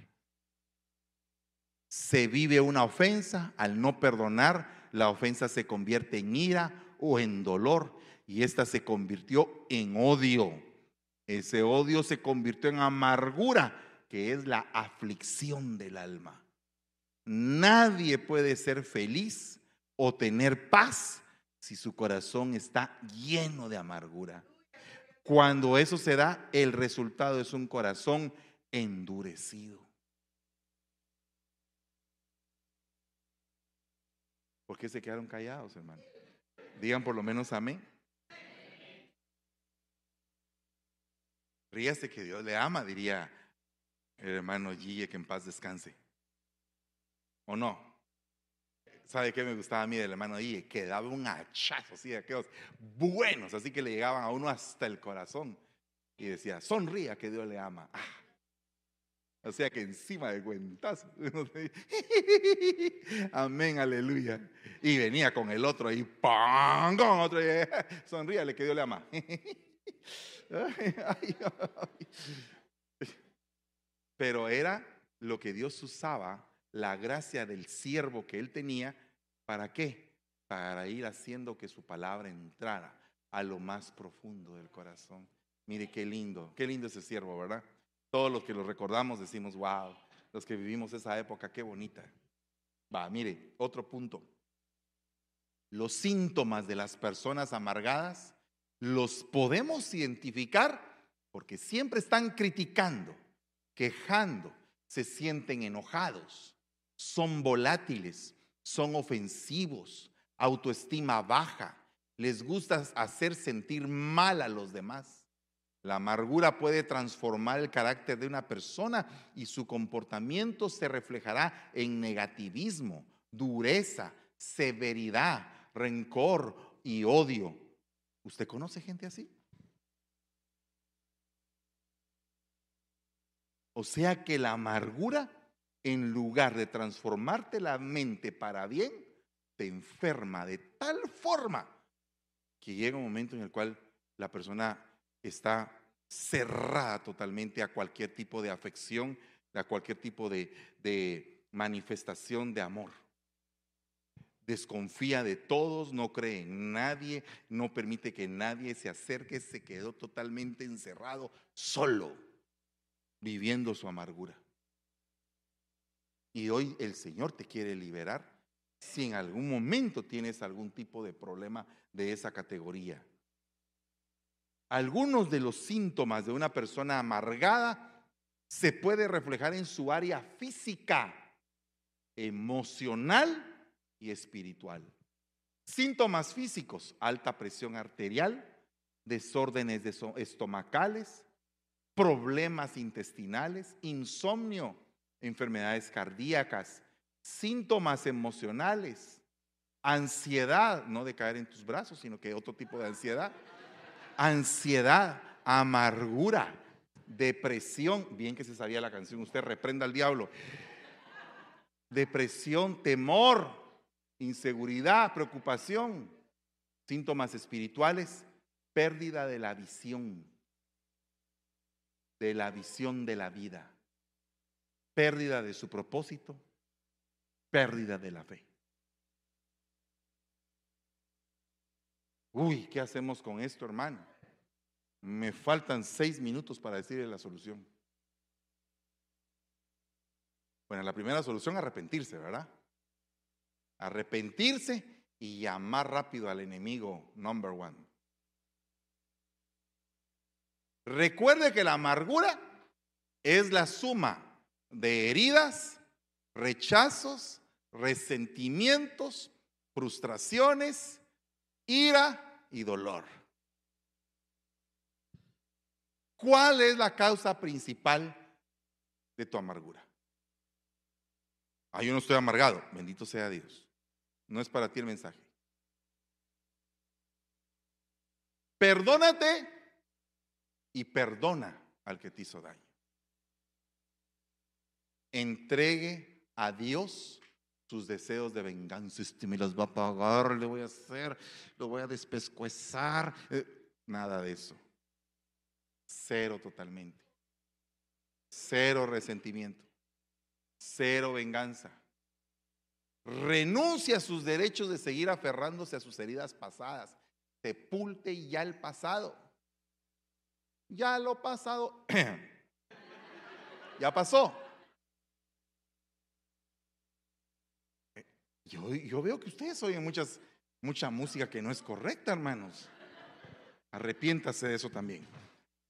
Se vive una ofensa, al no perdonar, la ofensa se convierte en ira o en dolor y esta se convirtió en odio. Ese odio se convirtió en amargura, que es la aflicción del alma. Nadie puede ser feliz o tener paz si su corazón está lleno de amargura. Cuando eso se da, el resultado es un corazón endurecido. ¿Por qué se quedaron callados, hermano? Digan por lo menos amén. Ríase que Dios le ama, diría el hermano Gille, que en paz descanse. ¿O no? ¿Sabe qué me gustaba a mí del hermano ahí? Que daba un hachazo así de aquellos buenos, así que le llegaban a uno hasta el corazón. Y decía, sonría que Dios le ama. Ah. O sea que encima de cuentazo. *laughs* Amén, aleluya. Y venía con el otro ahí, ¡pam! Con otro, *laughs* sonríale que Dios le ama. *laughs* Pero era lo que Dios usaba la gracia del siervo que él tenía, ¿para qué? Para ir haciendo que su palabra entrara a lo más profundo del corazón. Mire qué lindo, qué lindo ese siervo, ¿verdad? Todos los que lo recordamos decimos, wow, los que vivimos esa época, qué bonita. Va, mire, otro punto. Los síntomas de las personas amargadas los podemos identificar porque siempre están criticando, quejando, se sienten enojados, son volátiles, son ofensivos, autoestima baja, les gusta hacer sentir mal a los demás. La amargura puede transformar el carácter de una persona y su comportamiento se reflejará en negativismo, dureza, severidad, rencor y odio. ¿Usted conoce gente así? O sea que la amargura, en lugar de transformarte la mente para bien, te enferma de tal forma que llega un momento en el cual la persona está cerrada totalmente a cualquier tipo de afección, a cualquier tipo de, manifestación de amor. Desconfía de todos, no cree en nadie, no permite que nadie se acerque, se quedó totalmente encerrado, solo, viviendo su amargura. Y hoy el Señor te quiere liberar si en algún momento tienes algún tipo de problema de esa categoría. Algunos de los síntomas de una persona amargada se puede reflejar en su área física, emocional y espiritual. Síntomas físicos, alta presión arterial, desórdenes estomacales, problemas intestinales, insomnio, enfermedades cardíacas, síntomas emocionales, ansiedad, no de caer en tus brazos, sino que otro tipo de ansiedad, ansiedad, amargura, depresión, bien que se sabía la canción, usted reprenda al diablo, depresión, temor, inseguridad, preocupación, síntomas espirituales, pérdida de la visión, de la visión de la vida, pérdida de su propósito, pérdida de la fe. Uy, ¿qué hacemos con esto, hermano? Me faltan seis minutos para decirle la solución. Bueno, la primera solución, arrepentirse, ¿verdad? Arrepentirse y llamar rápido al enemigo number one. Recuerde que la amargura es la suma de heridas, rechazos, resentimientos, frustraciones, ira y dolor. ¿Cuál es la causa principal de tu amargura? Ah, no estoy amargado, bendito sea Dios. No es para ti el mensaje. Perdónate y perdona al que te hizo daño. Entregue a Dios sus deseos de venganza. Este me las va a pagar, le voy a hacer, lo voy a despescuezar. Eh, nada de eso. Cero totalmente. Cero resentimiento. Cero venganza. Renuncia a sus derechos de seguir aferrándose a sus heridas pasadas. Sepulte ya el pasado. Ya lo pasado. *clears throat* ya pasó. Yo, veo que ustedes oyen mucha música que no es correcta, hermanos. Arrepiéntase de eso también.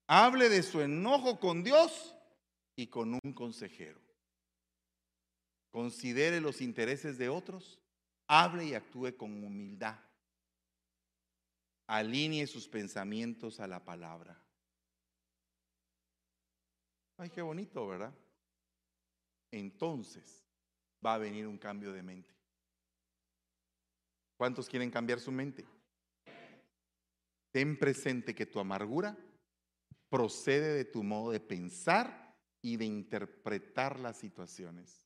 Hable de su enojo con Dios y con un consejero. Considere los intereses de otros. Hable y actúe con humildad. Alinee sus pensamientos a la palabra. Ay, qué bonito, ¿verdad? Entonces va a venir un cambio de mente. ¿Cuántos quieren cambiar su mente? Ten presente que tu amargura procede de tu modo de pensar y de interpretar las situaciones.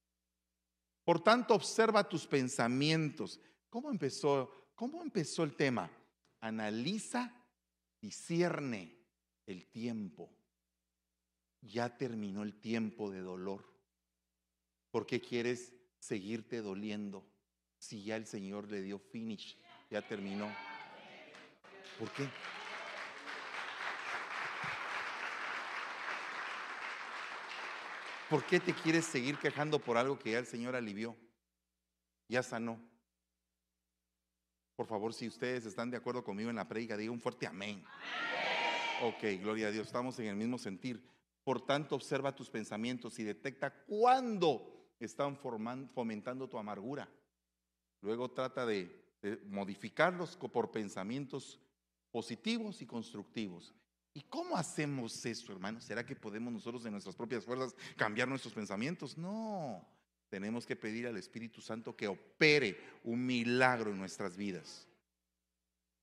Por tanto, observa tus pensamientos. ¿Cómo empezó, cómo empezó el tema? Analiza y cierne el tiempo. Ya terminó el tiempo de dolor. ¿Por qué quieres seguirte doliendo? Si ya el Señor le dio finish, ya terminó? ¿Por qué? ¿Por qué te quieres seguir quejando por algo que ya el Señor alivió? Ya sanó. Por favor, si ustedes están de acuerdo conmigo en la predica, diga un fuerte amén. Ok, gloria a Dios, estamos en el mismo sentir. Por tanto, observa tus pensamientos y detecta cuándo están fomentando tu amargura. Luego trata de, de modificarlos por pensamientos positivos y constructivos. ¿Y cómo hacemos eso, hermano? ¿Será que podemos nosotros en nuestras propias fuerzas cambiar nuestros pensamientos? No. Tenemos que pedir al Espíritu Santo que opere un milagro en nuestras vidas.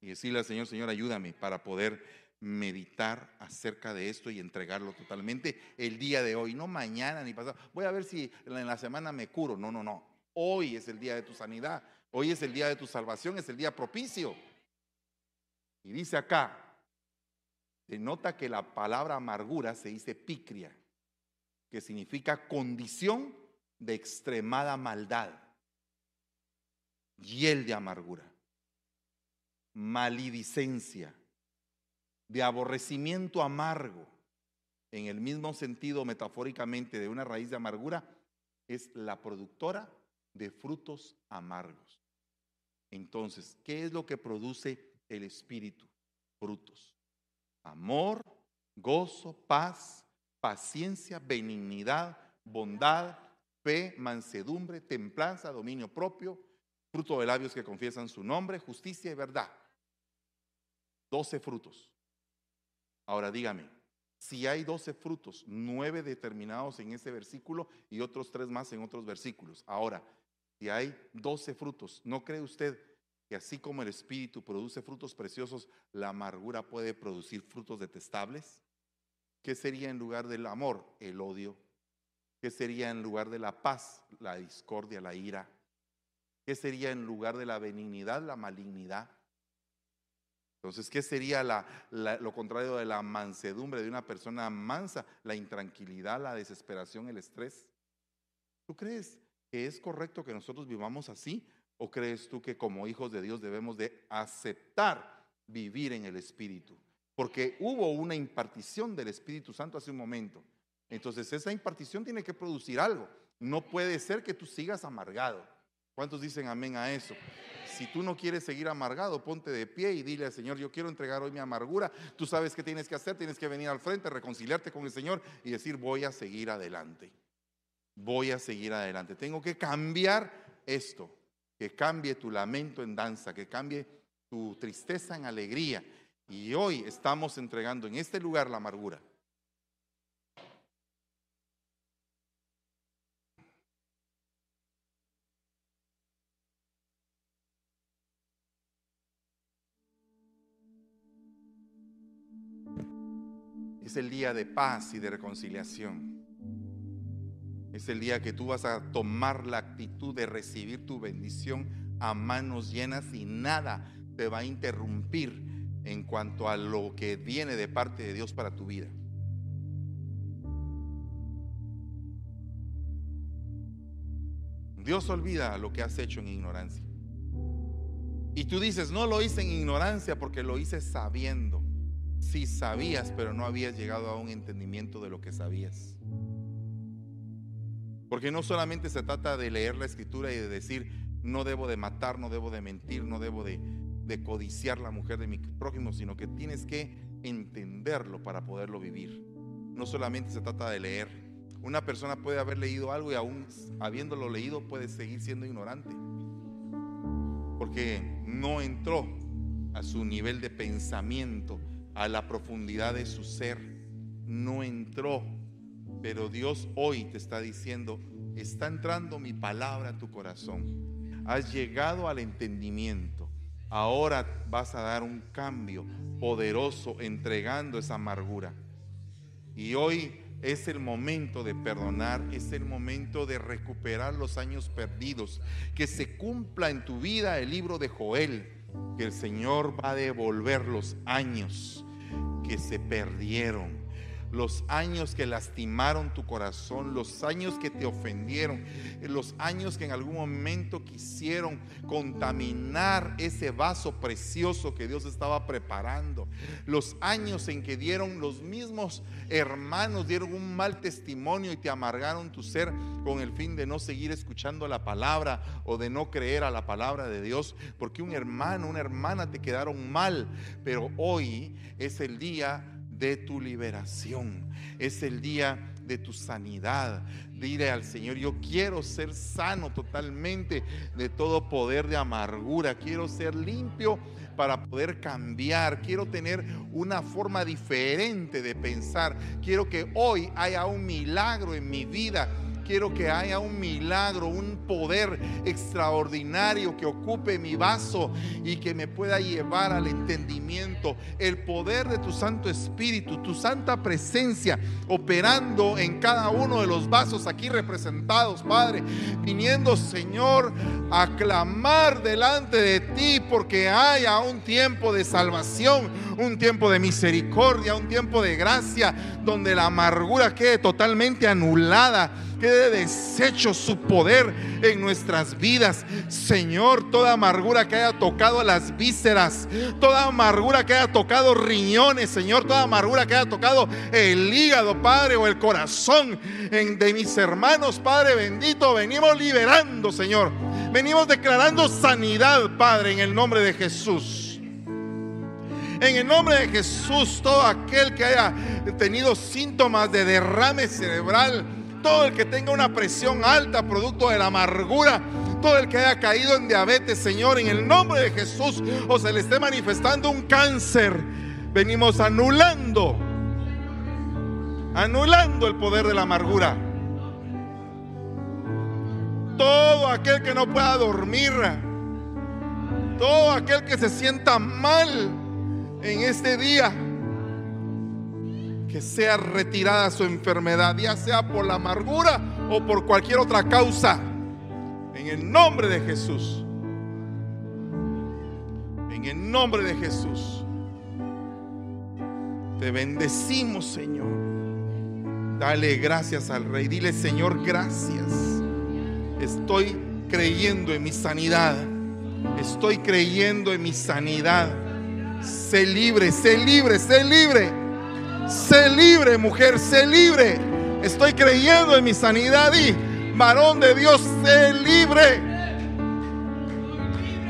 Y decirle al Señor, Señor, ayúdame para poder meditar acerca de esto y entregarlo totalmente el día de hoy, no mañana ni pasado. Voy a ver si en la semana me curo. No, no, no. Hoy es el día de tu sanidad. Hoy es el día de tu salvación, es el día propicio. Y dice acá, denota que la palabra amargura se dice picria, que significa condición de extremada maldad, hiel de amargura, maledicencia, de aborrecimiento amargo, en el mismo sentido metafóricamente de una raíz de amargura, es la productora de frutos amargos. Entonces, ¿qué es lo que produce el Espíritu? Frutos amor, gozo, paz, paciencia, benignidad, bondad, fe, mansedumbre, templanza, dominio propio, fruto de labios que confiesan su nombre, justicia y verdad. Doce frutos. Ahora dígame, si hay doce frutos, nueve determinados en ese versículo y otros tres más en otros versículos. Ahora, si hay doce frutos, ¿no cree usted que así como el Espíritu produce frutos preciosos, la amargura puede producir frutos detestables? ¿Qué sería en lugar del amor? El odio. ¿Qué sería en lugar de la paz? La discordia, la ira. ¿Qué sería en lugar de la benignidad? La malignidad. Entonces, ¿qué sería lo contrario de la mansedumbre de una persona mansa? La intranquilidad, la desesperación, el estrés. ¿Tú crees es correcto que nosotros vivamos así? ¿O crees tú que como hijos de Dios debemos de aceptar vivir en el Espíritu? Porque hubo una impartición del Espíritu Santo hace un momento. Entonces esa impartición tiene que producir algo. No puede ser que tú sigas amargado. ¿Cuántos dicen amén a eso? Si tú no quieres seguir amargado, ponte de pie y dile al Señor, yo quiero entregar hoy mi amargura. Tú sabes qué tienes que hacer, tienes que venir al frente, reconciliarte con el Señor y decir, voy a seguir adelante. Voy a seguir adelante. Tengo que cambiar esto que cambie tu lamento en danza, que cambie tu tristeza en alegría. Y hoy estamos entregando en este lugar la amargura. Es el día de paz y de reconciliación. Es el día que tú vas a tomar la actitud de recibir tu bendición a manos llenas y nada te va a interrumpir en cuanto a lo que viene de parte de Dios para tu vida. Dios olvida lo que has hecho en ignorancia. Y tú dices, no lo hice en ignorancia porque lo hice sabiendo. Si sabías, pero no habías llegado a un entendimiento de lo que sabías. Porque no solamente se trata de leer la escritura y de decir, no debo de matar, no debo de mentir, no debo de, codiciar la mujer de mi prójimo, sino que tienes que entenderlo para poderlo vivir. No solamente se trata de leer. Una persona puede haber leído algo y aún habiéndolo leído puede seguir siendo ignorante. Porque no entró a su nivel de pensamiento, a la profundidad de su ser. No entró pero Dios hoy te está diciendo, está entrando mi palabra a tu corazón. Has llegado al entendimiento. Ahora vas a dar un cambio poderoso entregando esa amargura. Y hoy es el momento de perdonar, es el momento de recuperar los años perdidos. Que se cumpla en tu vida el libro de Joel, que el Señor va a devolver los años que se perdieron los años que lastimaron tu corazón, los años que te ofendieron, los años que en algún momento quisieron contaminar ese vaso precioso que Dios estaba preparando, los años en que dieron los mismos hermanos, dieron un mal testimonio y te amargaron tu ser con el fin de no seguir escuchando la palabra o de no creer a la palabra de Dios, porque un hermano, una hermana te quedaron mal, pero hoy es el día de tu liberación. Es el día de tu sanidad. Dile al Señor, yo quiero ser sano totalmente de todo poder de amargura. Quiero ser limpio para poder cambiar. Quiero tener una forma diferente de pensar. Quiero que hoy haya un milagro en mi vida quiero que haya un milagro, un poder extraordinario que ocupe mi vaso y que me pueda llevar al entendimiento. El poder de tu Santo Espíritu, tu santa presencia operando en cada uno de los vasos aquí representados, Padre. Viniendo, Señor, a clamar delante de ti porque haya un tiempo de salvación, un tiempo de misericordia, un tiempo de gracia, donde la amargura quede totalmente anulada quede deshecho su poder en nuestras vidas. Señor, toda amargura que haya tocado las vísceras, toda amargura que haya tocado riñones, Señor, toda amargura que haya tocado el hígado, Padre, o el corazón de mis hermanos, Padre bendito, venimos liberando, Señor. Venimos declarando sanidad, Padre, en el nombre de Jesús. En el nombre de Jesús, todo aquel que haya tenido síntomas de derrame cerebral, todo el que tenga una presión alta producto de la amargura, todo el que haya caído en diabetes, Señor, en el nombre de Jesús, o se le esté manifestando un cáncer, venimos anulando, anulando el poder de la amargura. Todo aquel que no pueda dormir, todo aquel que se sienta mal en este día, que sea retirada su enfermedad, ya sea por la amargura o por cualquier otra causa. En el nombre de Jesús. En el nombre de Jesús. Te bendecimos, Señor. Dale gracias al Rey. Dile, Señor, gracias. Estoy creyendo en mi sanidad. Estoy creyendo en mi sanidad. Sé libre, sé libre, sé libre. Sé libre, mujer, sé libre. Estoy creyendo en mi sanidad y varón de Dios, sé libre.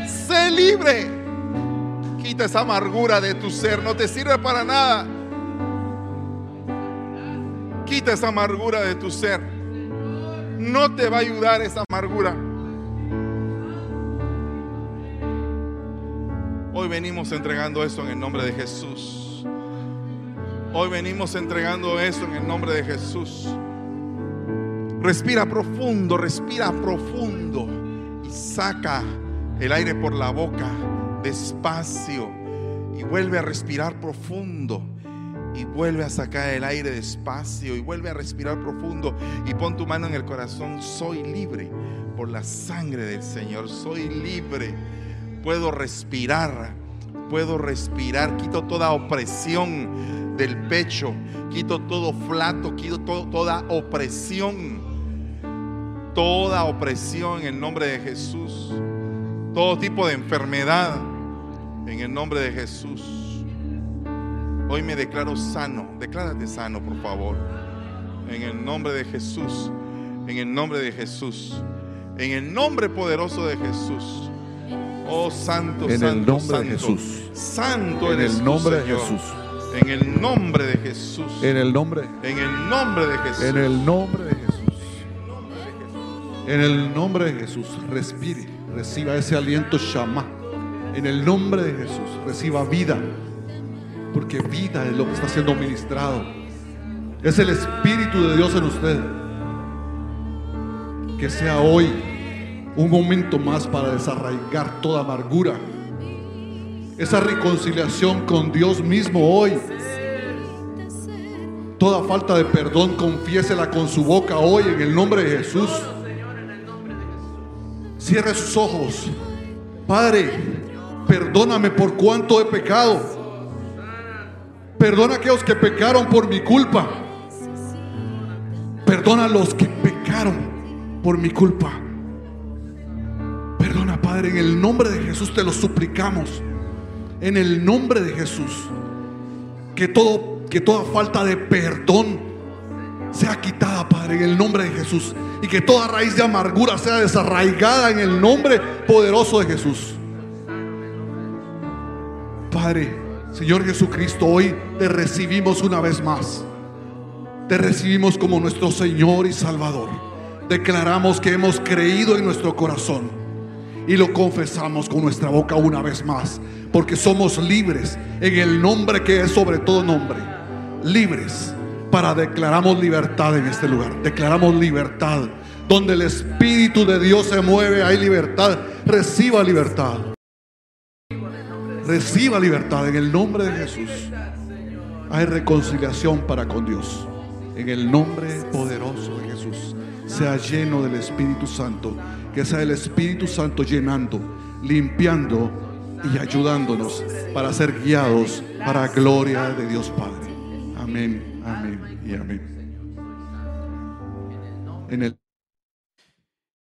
Sé libre. Quita esa amargura de tu ser, no te sirve para nada. Quita esa amargura de tu ser. No te va a ayudar esa amargura. Hoy venimos entregando eso en el nombre de Jesús. Hoy venimos entregando eso en el nombre de Jesús. Respira profundo, respira profundo y saca el aire por la boca despacio y vuelve a respirar profundo y vuelve a sacar el aire despacio y vuelve a respirar profundo y pon tu mano en el corazón. Soy libre por la sangre del Señor, soy libre. Puedo respirar, puedo respirar, quito toda opresión del pecho. Quito todo flato, quito toda opresión. Toda opresión en el nombre de Jesús. Todo tipo de enfermedad en el nombre de Jesús. Hoy me declaro sano. Declárate sano, por favor. En el nombre de Jesús. En el nombre de Jesús. En el nombre poderoso de Jesús. Oh Santo, en Santo, el nombre Santo. de Jesús. Santo En eres el tú, nombre de. Jesús. En el nombre de Jesús. En el nombre. En el nombre de Jesús. En el nombre de Jesús. En el nombre de Jesús. Respire. Reciba ese aliento Shama. En el nombre de Jesús. Reciba vida. Porque vida es lo que está siendo ministrado. Es el Espíritu de Dios en usted. Que sea hoy un momento más para desarraigar toda amargura. Esa reconciliación con Dios mismo hoy. Toda falta de perdón, confiésela con su boca hoy en el nombre de Jesús. Cierre sus ojos. Padre, perdóname por cuánto he pecado. Perdona a aquellos que pecaron por mi culpa. Perdona a los que pecaron por mi culpa. Perdona, Padre, en el nombre de Jesús te lo suplicamos. En el nombre de Jesús. Que todo que toda falta de perdón sea quitada, Padre, en el nombre de Jesús. Y que toda raíz de amargura sea desarraigada en el nombre poderoso de Jesús. Padre, Señor Jesucristo, hoy te recibimos una vez más. Te recibimos como nuestro Señor y Salvador. Declaramos que hemos creído en nuestro corazón y lo confesamos con nuestra boca una vez más, porque somos libres en el nombre que es sobre todo nombre. Libres para declaramos libertad en este lugar. Declaramos libertad. Donde el Espíritu de Dios se mueve, hay libertad. Reciba libertad. Reciba libertad en el nombre de Jesús. Hay reconciliación para con Dios. En el nombre poderoso de Jesús. Sea lleno del Espíritu Santo. Que sea el Espíritu Santo llenando, limpiando y ayudándonos para ser guiados para gloria de Dios Padre. Amén, amén y amén. En el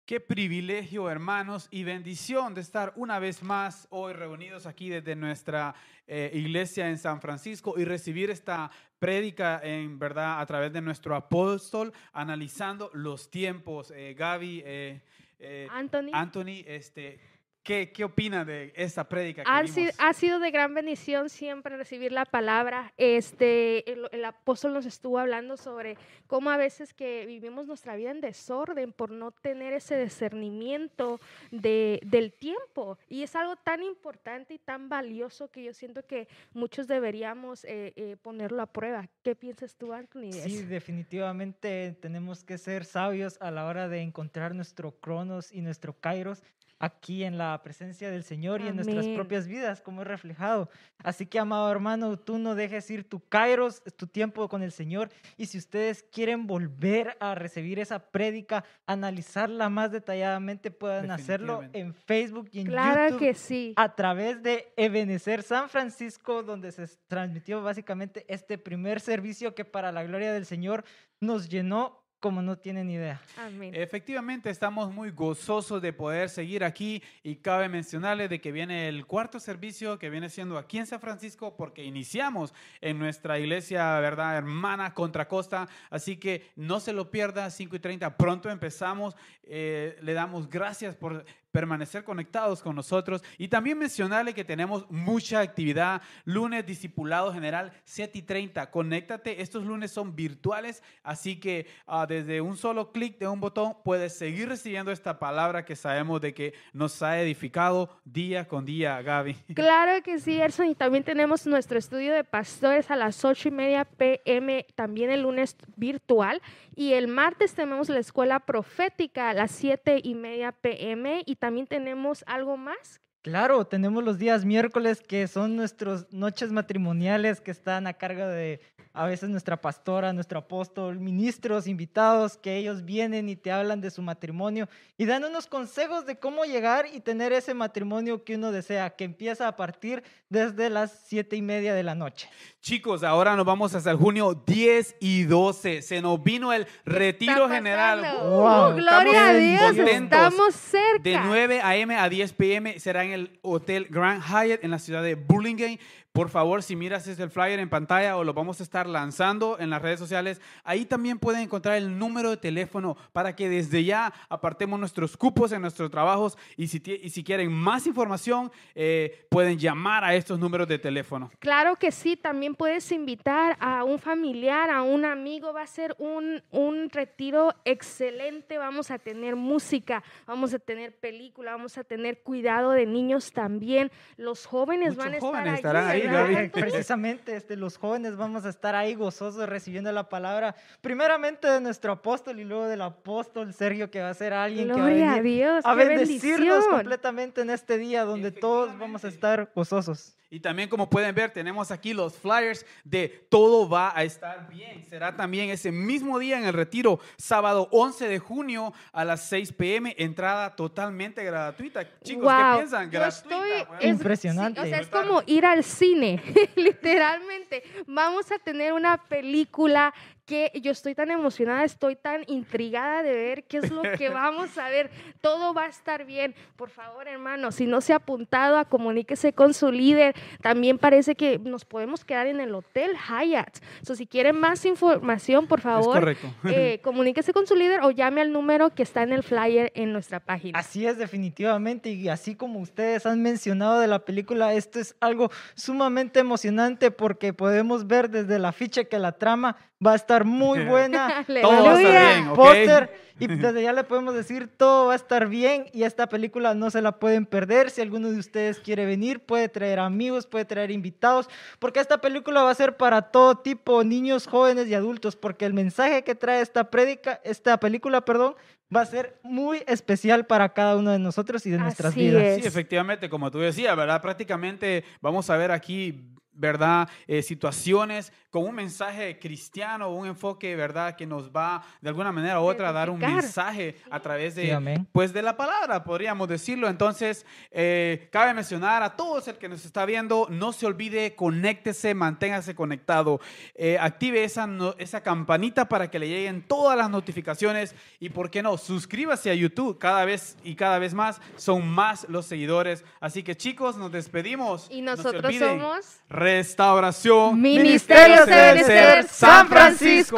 Qué privilegio, hermanos, y bendición de estar una vez más hoy reunidos aquí desde nuestra eh, iglesia en San Francisco y recibir esta prédica en verdad a través de nuestro apóstol, analizando los tiempos. Eh, Gaby, eh, eh, Anthony. Anthony, este, ¿qué, ¿qué opina de esta prédica? que Ha, si- vimos? ha sido de gran bendición siempre recibir la palabra. Este, el, el apóstol nos estuvo hablando sobre cómo a veces que vivimos nuestra vida en desorden por no tener ese discernimiento de, del tiempo. Y es algo tan importante y tan valioso que yo siento que muchos deberíamos eh, eh, ponerlo a prueba. ¿Qué piensas tú, Anthony? Sí, definitivamente tenemos que ser sabios a la hora de encontrar nuestro cronos y nuestro kairos aquí en la presencia del Señor y en nuestras propias vidas, como es reflejado. Así que, amado hermano, tú no dejes ir tu kairos, tu tiempo con el Señor. Y si ustedes quieren volver a recibir esa prédica, analizarla más detalladamente, pueden hacerlo en Facebook y en Claro YouTube que sí. a través de Ebenecer San Francisco, donde se transmitió básicamente este primer servicio que para la gloria del Señor nos llenó como no tienen idea. Amén. Efectivamente, estamos muy gozosos de poder seguir aquí y cabe mencionarles de que viene el cuarto servicio que viene siendo aquí en San Francisco porque iniciamos en nuestra iglesia, ¿verdad? Hermana Contra Costa. Así que no se lo pierda, 5 y 30, pronto empezamos. Eh, le damos gracias por permanecer conectados con nosotros y también mencionarle que tenemos mucha actividad. Lunes Discipulado General 7 y 30. Conéctate, estos lunes son virtuales, así que ah, desde un solo clic de un botón puedes seguir recibiendo esta palabra que sabemos de que nos ha edificado día con día, Gaby. *laughs* Claro que sí, Erson. Y también tenemos nuestro estudio de pastores a las ocho y media pm, también el lunes virtual. Y el martes tenemos la escuela profética a las siete y media pm. Y también tenemos algo más. Claro, tenemos los días miércoles que son nuestras noches matrimoniales que están a cargo de a veces nuestra pastora, nuestro apóstol, ministros, invitados, que ellos vienen y te hablan de su matrimonio y dan unos consejos de cómo llegar y tener ese matrimonio que uno desea, que empieza a partir desde las siete y media de la noche. Chicos, ahora nos vamos hasta el junio 10 y 12. Se nos vino el retiro general. Wow, ¡Uh, gloria a estamos Dios, estamos cerca. De 9 a.m. a 10 p.m. será en el Hotel Grand Hyatt en la ciudad de Burlingame. Por favor, si miras ese flyer en pantalla o lo vamos a estar lanzando en las redes sociales, ahí también pueden encontrar el número de teléfono para que desde ya apartemos nuestros cupos en nuestros trabajos y si, tie- y si quieren más información, eh, pueden llamar a estos números de teléfono. Claro que sí, también puedes invitar a un familiar, a un amigo. Va a ser un, un retiro excelente. Vamos a tener música, vamos a tener película, vamos a tener cuidado de niños también. Los jóvenes Muchos van a estar jóvenes estarán ahí, ¿verdad, Gaby. Precisamente, este, los jóvenes vamos a estar ahí gozosos recibiendo la palabra, primeramente de nuestro apóstol y luego del apóstol Sergio, que va a ser alguien que va a Dios, a bendecirnos bendición. completamente en este día donde todos vamos a estar gozosos. Y también como pueden ver, tenemos aquí los flyers de Todo va a estar bien. Será también ese mismo día en el retiro, sábado 11 de junio a las 6 pm, entrada totalmente gratuita. Chicos, ¿qué piensan? yo Gratuita. estoy- bueno. es- Impresionante. sí, o sea, es como ir al cine. cine, *laughs* literalmente. Vamos a tener una película que yo estoy tan emocionada, estoy tan intrigada de ver qué es lo que *laughs* vamos a ver. Todo va a estar bien. Por favor, hermano, si no se ha apuntado, a comuníquese con su líder. También parece que nos podemos quedar en el Hotel Hyatt. So, si quieren más información, por favor, eh, *laughs* comuníquese con su líder o llame al número que está en el flyer en nuestra página. Así es, definitivamente. Y así como ustedes han mencionado de la película, esto es algo sumamente emocionante porque podemos ver desde la ficha que la trama va a estar muy *laughs* buena. Todo va a estar bien, ¿ok? póster y *laughs* desde ya le podemos decir todo va a estar bien y esta película no se la pueden perder. Si alguno de ustedes quiere venir, puede traer amigos, puede traer invitados, porque esta película va a ser para todo tipo, niños, jóvenes y adultos, porque el mensaje que trae esta prédica, esta película, perdón, va a ser muy especial para cada uno de nosotros y de nuestras vidas. es. Sí, efectivamente, como tú decías, ¿verdad? Prácticamente vamos a ver aquí, ¿verdad? Eh, situaciones con un mensaje cristiano, un enfoque, ¿verdad? Que nos va de alguna manera u otra a dar un mensaje a través de, pues, de la palabra, podríamos decirlo. Entonces, eh, cabe mencionar a todos el que nos está viendo, no se olvide, conéctese, manténgase conectado, eh, active esa, no- esa campanita para que le lleguen todas las notificaciones y, ¿por qué no? Suscríbase a YouTube cada vez y cada vez más, son más los seguidores. Así que chicos, nos despedimos. Y No se nosotros olviden, somos Restauración Ministerio CBNC San Francisco.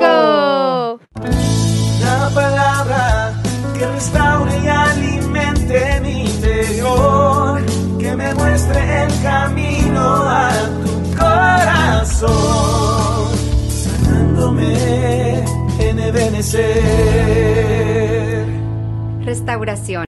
La palabra que restaure y alimente mi interior, que me muestre el camino a tu corazón, sanándome en Ebenecer. Restauración.